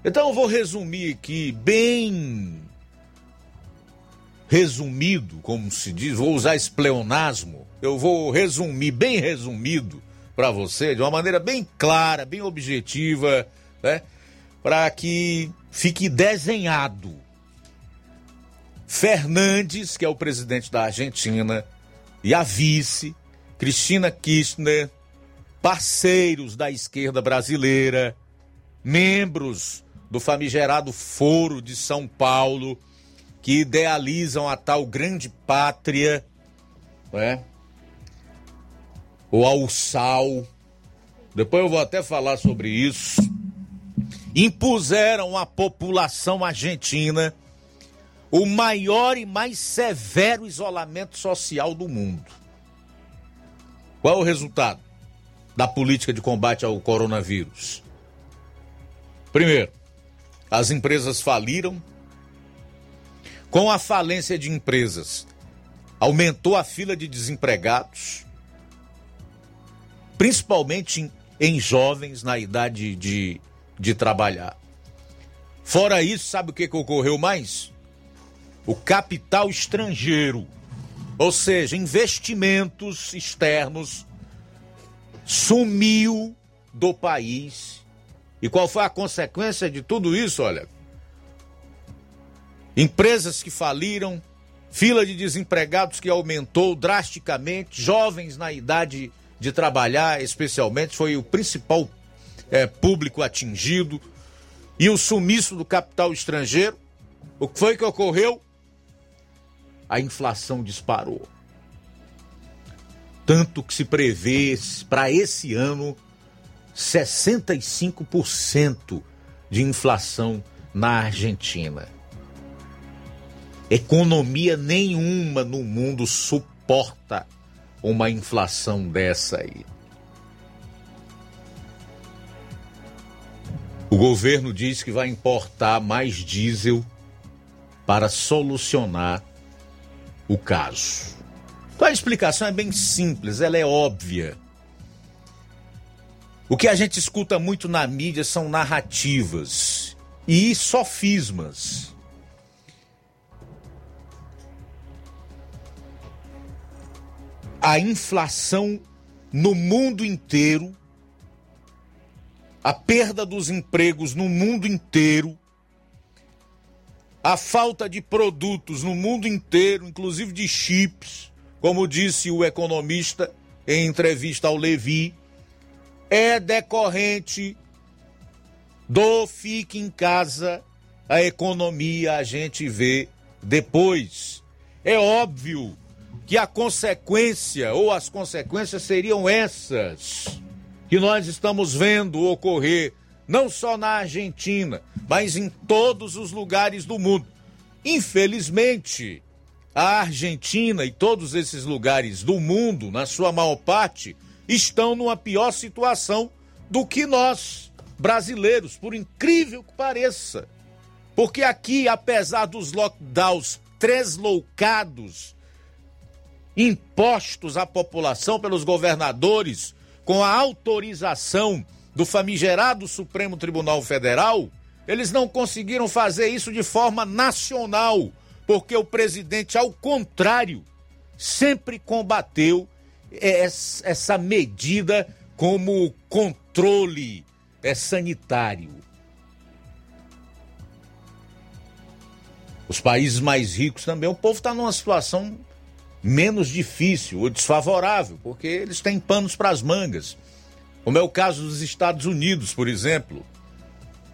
Então eu vou resumir aqui bem resumido, como se diz, vou usar esse pleonasmo, eu vou resumir bem resumido para você, de uma maneira bem clara, bem objetiva, né? Para que fique desenhado. Fernandes, que é o presidente da Argentina, e a vice, Cristina Kirchner, parceiros da esquerda brasileira, membros do famigerado Foro de São Paulo, que idealizam a tal grande pátria, né? O Alçal. Depois eu vou até falar sobre isso. Impuseram à população argentina o maior e mais severo isolamento social do mundo. Qual é o resultado da política de combate ao coronavírus? Primeiro, as empresas faliram. Com a falência de empresas, aumentou a fila de desempregados principalmente em, em jovens na idade de, de trabalhar. Fora isso, sabe o que, que ocorreu mais? O capital estrangeiro, ou seja, investimentos externos, sumiu do país. E qual foi a consequência de tudo isso? Olha, empresas que faliram, fila de desempregados que aumentou drasticamente, jovens na idade de trabalhar, especialmente, foi o principal é, público atingido. E o sumiço do capital estrangeiro, o que foi que ocorreu? A inflação disparou. Tanto que se prevê para esse ano 65% de inflação na Argentina. Economia nenhuma no mundo suporta uma inflação dessa aí. O governo diz que vai importar mais diesel para solucionar o caso. Então a explicação é bem simples, ela é óbvia. O que a gente escuta muito na mídia são narrativas e sofismas. A inflação no mundo inteiro, a perda dos empregos no mundo inteiro, a falta de produtos no mundo inteiro, inclusive de chips, como disse o economista em entrevista ao Levi, é decorrente do fique em casa, a economia a gente vê depois. É óbvio que a consequência ou as consequências seriam essas que nós estamos vendo ocorrer não só na Argentina, mas em todos os lugares do mundo. Infelizmente, a Argentina e todos esses lugares do mundo, na sua maior parte, estão numa pior situação do que nós, brasileiros, por incrível que pareça. Porque aqui, apesar dos lockdowns tresloucados impostos à população pelos governadores com a autorização do famigerado Supremo Tribunal Federal, eles não conseguiram fazer isso de forma nacional, porque o presidente, ao contrário, sempre combateu essa medida como controle é, sanitário. Os países mais ricos também, o povo está numa situação menos difícil ou desfavorável, porque eles têm panos para as mangas. Como é o caso dos Estados Unidos, por exemplo,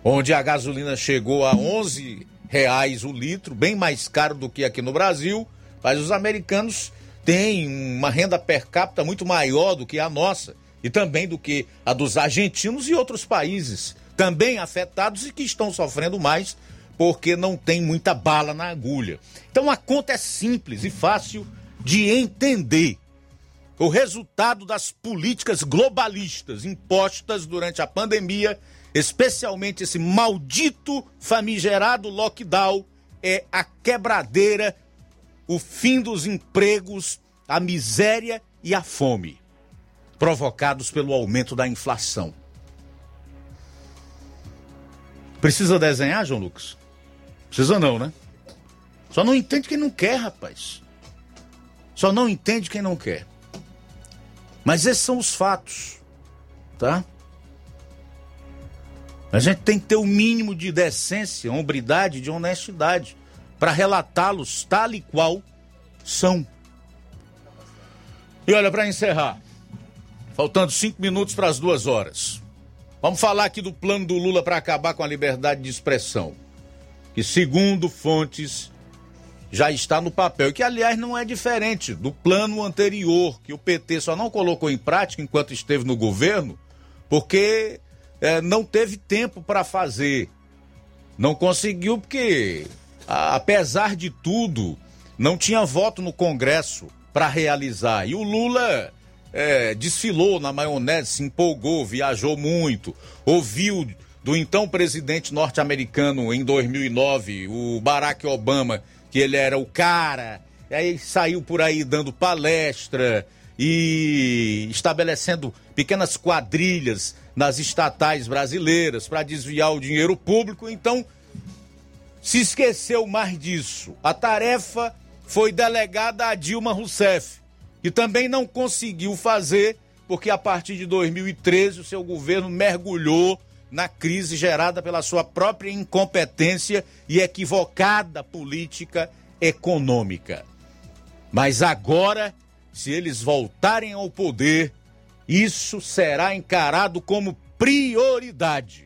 onde a gasolina chegou a 11 reais o litro, bem mais caro do que aqui no Brasil, mas os americanos têm uma renda per capita muito maior do que a nossa e também do que a dos argentinos e outros países também afetados e que estão sofrendo mais porque não tem muita bala na agulha. Então a conta é simples e fácil de entender. O resultado das políticas globalistas impostas durante a pandemia, especialmente esse maldito famigerado lockdown, é a quebradeira, o fim dos empregos, a miséria e a fome, provocados pelo aumento da inflação. Precisa desenhar, João Lucas? Precisa não, né? Só não entende quem não quer, rapaz. Só não entende quem não quer. Mas esses são os fatos, tá? A gente tem que ter o mínimo de decência, hombridade, de honestidade para relatá-los tal e qual são. E olha, para encerrar, faltando cinco minutos para as duas horas, vamos falar aqui do plano do Lula para acabar com a liberdade de expressão, que segundo fontes já está no papel, que aliás não é diferente do plano anterior, que o PT só não colocou em prática enquanto esteve no governo, porque é, não teve tempo para fazer. Não conseguiu porque, a, apesar de tudo, não tinha voto no Congresso para realizar. E o Lula é, desfilou na maionese, se empolgou, viajou muito, ouviu do então presidente norte-americano em 2009, o Barack Obama, que ele era o cara, e aí saiu por aí dando palestra e estabelecendo pequenas quadrilhas nas estatais brasileiras para desviar o dinheiro público. Então, se esqueceu mais disso. A tarefa foi delegada a Dilma Rousseff, que também não conseguiu fazer, porque a partir de 2013 o seu governo mergulhou na crise gerada pela sua própria incompetência e equivocada política econômica. Mas agora, se eles voltarem ao poder, isso será encarado como prioridade.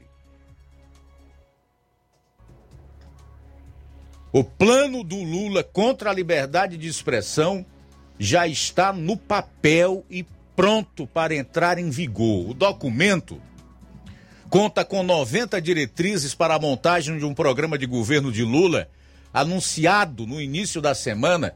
O plano do Lula contra a liberdade de expressão já está no papel e pronto para entrar em vigor. O documento conta com 90 diretrizes para a montagem de um programa de governo de Lula, anunciado no início da semana,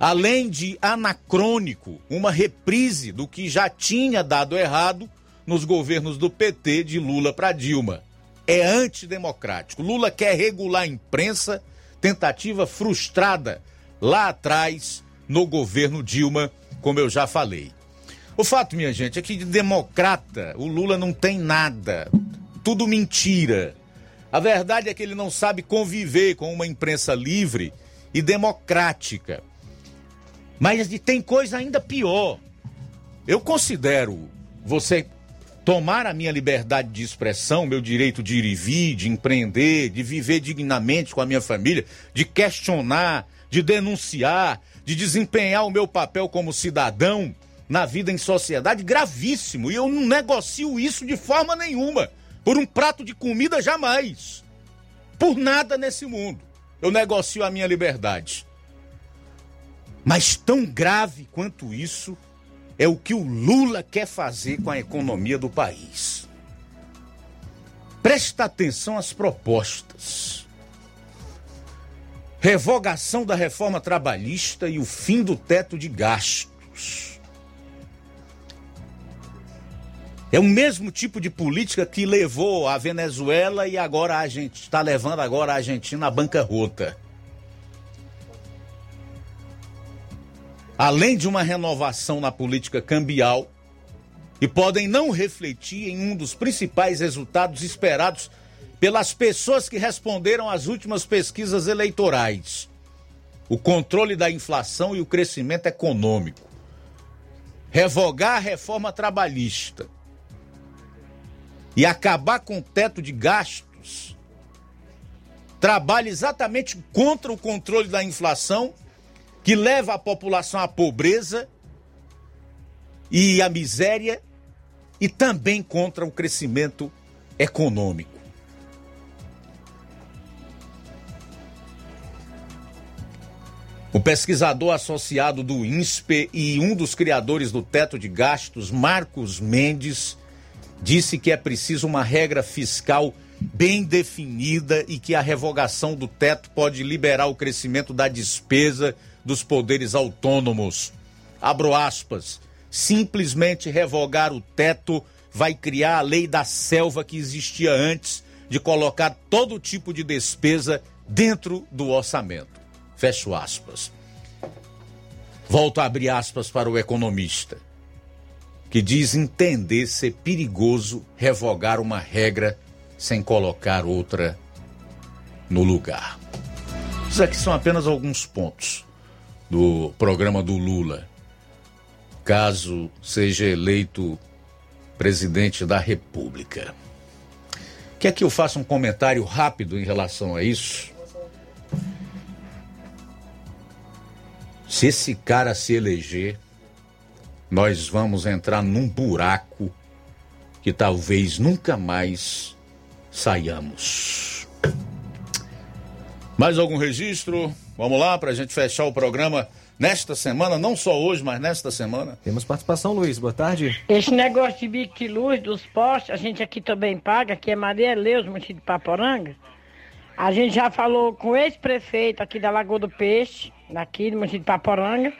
além de anacrônico, uma reprise do que já tinha dado errado nos governos do PT de Lula para Dilma. É antidemocrático. Lula quer regular a imprensa, tentativa frustrada lá atrás no governo Dilma, como eu já falei. O fato, minha gente, é que de democrata o Lula não tem nada. Tudo mentira. A verdade é que ele não sabe conviver com uma imprensa livre e democrática. Mas tem coisa ainda pior. Eu considero você tomar a minha liberdade de expressão, meu direito de ir e vir, de empreender, de viver dignamente com a minha família, de questionar, de denunciar, de desempenhar o meu papel como cidadão na vida em sociedade gravíssimo e eu não negocio isso de forma nenhuma. Por um prato de comida, jamais. Por nada nesse mundo. Eu negocio a minha liberdade. Mas tão grave quanto isso é o que o Lula quer fazer com a economia do país. Presta atenção às propostas. Revogação da reforma trabalhista e o fim do teto de gastos É o mesmo tipo de política que levou a Venezuela e agora a gente está levando agora a Argentina à bancarrota. Além de uma renovação na política cambial, e podem não refletir em um dos principais resultados esperados pelas pessoas que responderam às últimas pesquisas eleitorais: o controle da inflação e o crescimento econômico. Revogar a reforma trabalhista e acabar com o teto de gastos, trabalha exatamente contra o controle da inflação, que leva a população à pobreza e à miséria, e também contra o crescimento econômico. O pesquisador associado do INSPE e um dos criadores do teto de gastos, Marcos Mendes, disse que é preciso uma regra fiscal bem definida e que a revogação do teto pode liberar o crescimento da despesa dos poderes autônomos. Abro aspas. Simplesmente revogar o teto vai criar a lei da selva que existia antes de colocar todo tipo de despesa dentro do orçamento. Fecho aspas. Volto a abrir aspas para o economista, que diz entender ser perigoso revogar uma regra sem colocar outra no lugar. Isso aqui são apenas alguns pontos do programa do Lula. Caso seja eleito presidente da República. Quer que eu faça um comentário rápido em relação a isso? Se esse cara se eleger, nós vamos entrar num buraco que talvez nunca mais saiamos. Mais algum registro? Vamos lá para a gente fechar o programa nesta semana, não só hoje, mas nesta semana.
Temos participação, Luiz. Boa tarde.
Esse negócio de bico de luz dos postes, a gente aqui também paga, aqui é Maria Leus, município de Paporanga. A gente já falou com o ex-prefeito aqui da Lagoa do Peixe, daqui do município de Paporanga.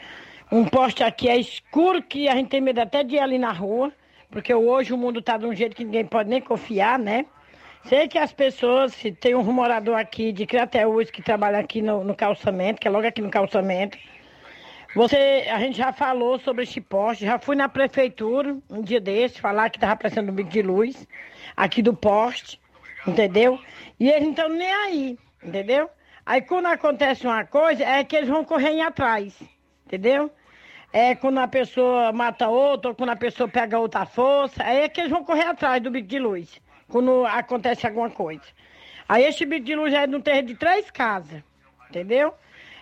Um poste aqui é escuro que a gente tem medo até de ir ali na rua, porque hoje o mundo está de um jeito que ninguém pode nem confiar, né? Sei que as pessoas, se tem um morador aqui de Crateús que trabalha aqui no, no calçamento, que é logo aqui no calçamento. Você, a gente já falou sobre esse poste, já fui na prefeitura um dia desse, falar que estava precisando um bico de luz aqui do poste, entendeu? E eles não estão nem aí, entendeu? Aí quando acontece uma coisa, é que eles vão correr atrás, entendeu? É quando a pessoa mata outra, ou quando a pessoa pega outra força, aí é que eles vão correr atrás do bico de luz quando acontece alguma coisa. Aí esse bico de luz é no terreno de três casas, entendeu?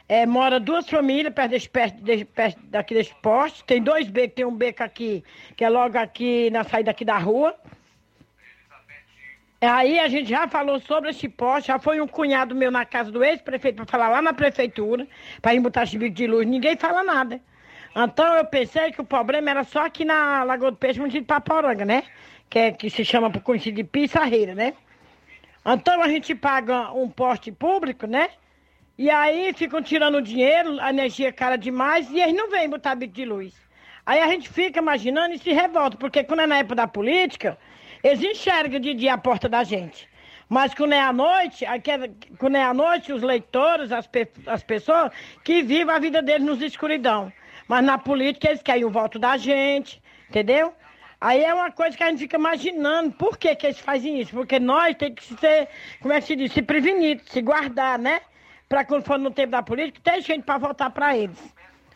É, mora duas famílias perto, desse, perto, desse, perto daqui desse poste. Tem dois becos, tem um beco aqui, que é logo aqui na saída aqui da rua. Aí a gente já falou sobre esse poste, já foi um cunhado meu na casa do ex-prefeito para falar lá na prefeitura, para ir botar esse bico de luz. Ninguém fala nada. Então eu pensei que o problema era só aqui na Lagoa do Peixe, no de Paporanga, né? que, é, que se chama por conhecido de Pissarreira, né? Então a gente paga um poste público, né? E aí ficam tirando dinheiro, a energia é cara demais, e eles não vêm botar bico de luz. Aí a gente fica imaginando e se revolta, porque quando é na época da política, eles enxergam de dia a porta da gente. Mas quando é à noite, quando é à noite, os leitores, as, pe as pessoas que vivem a vida deles nos escuridão. Mas na política eles querem o voto da gente, entendeu? Aí é uma coisa que a gente fica imaginando por que, que eles fazem isso. Porque nós temos que ser, como é que se diz, se prevenir, se guardar, né? Para quando for no tempo da política, ter gente para votar para eles.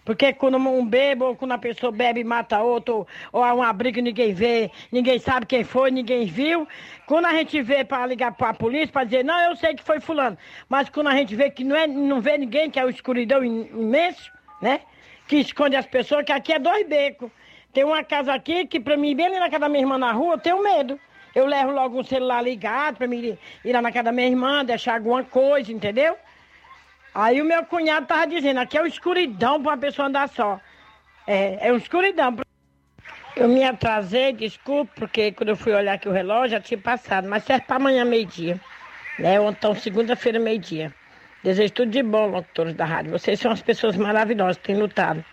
Porque quando um bebe, ou quando a pessoa bebe e mata outro, ou há uma briga ninguém vê, ninguém sabe quem foi, ninguém viu. Quando a gente vê para ligar para a polícia, para dizer, não, eu sei que foi fulano. Mas quando a gente vê que não, é, não vê ninguém, que é o escuridão imenso, né? Que esconde as pessoas, que aqui é dois becos. Tem uma casa aqui que pra mim, bem ali na casa da minha irmã na rua, eu tenho medo. Eu levo logo um celular ligado pra mim ir lá na casa da minha irmã, deixar alguma coisa, entendeu? Aí o meu cunhado tava dizendo, aqui é uma escuridão pra uma pessoa andar só. É, é uma escuridão. Eu me atrasei, desculpe, porque quando eu fui olhar aqui o relógio já tinha passado, mas serve para amanhã meio-dia. Né? Ou então segunda-feira, meio-dia. Desejo tudo de bom, locutores da rádio. Vocês são as pessoas maravilhosas que têm lutado.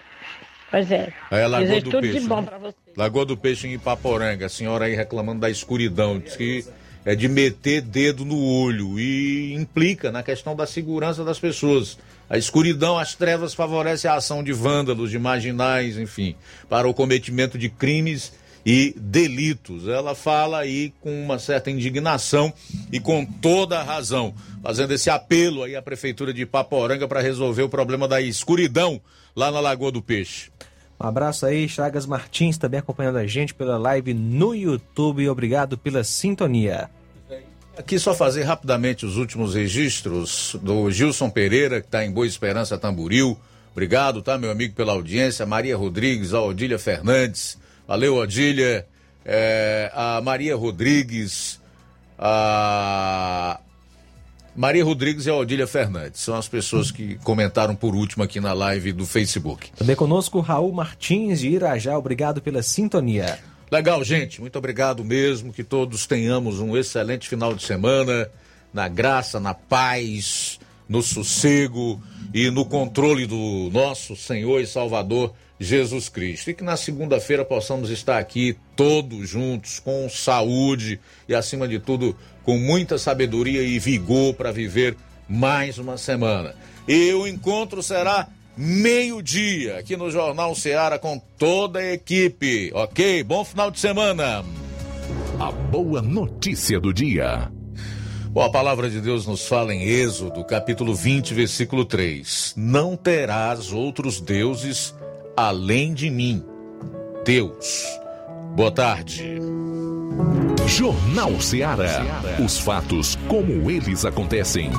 Pois é.
É Lagoa
Desejo
do
tudo
Peixe.
de bom
né?
pra você.
Lagoa do Peixe em Ipaporanga. A senhora aí reclamando da escuridão. Diz que é de meter dedo no olho e implica na questão da segurança das pessoas. A escuridão, as trevas favorecem a ação de vândalos, de marginais, enfim, para o cometimento de crimes e delitos. Ela fala aí com uma certa indignação e com toda a razão, fazendo esse apelo aí à prefeitura de Ipaporanga para resolver o problema da escuridão lá na Lagoa do Peixe.
Um abraço aí, Chagas Martins, também acompanhando a gente pela live no YouTube. Obrigado pela sintonia.
Aqui só fazer rapidamente os últimos registros do Gilson Pereira, que está em Boa Esperança, Tamburil. Obrigado, tá, meu amigo, pela audiência. Maria Rodrigues, a Odília Fernandes. Valeu, Odília. É, a Maria Rodrigues, a Maria Rodrigues e a Odília Fernandes. São as pessoas que comentaram por último aqui na live do Facebook.
Também conosco Raul Martins de Irajá. Obrigado pela sintonia.
Legal, gente. Muito obrigado mesmo. Que todos tenhamos um excelente final de semana, na graça, na paz, no sossego e no controle do nosso Senhor e Salvador Jesus Cristo. E que na segunda-feira possamos estar aqui todos juntos, com saúde e, acima de tudo, com muita sabedoria e vigor para viver mais uma semana. E o encontro será meio-dia aqui no Jornal Ceará com toda a equipe. Ok? Bom final de semana.
A boa notícia do dia.
Bom, a palavra de Deus nos fala em Êxodo, capítulo 20, versículo 3. Não terás outros deuses além de mim. Deus. Boa tarde.
Jornal Ceará. Os fatos como eles acontecem.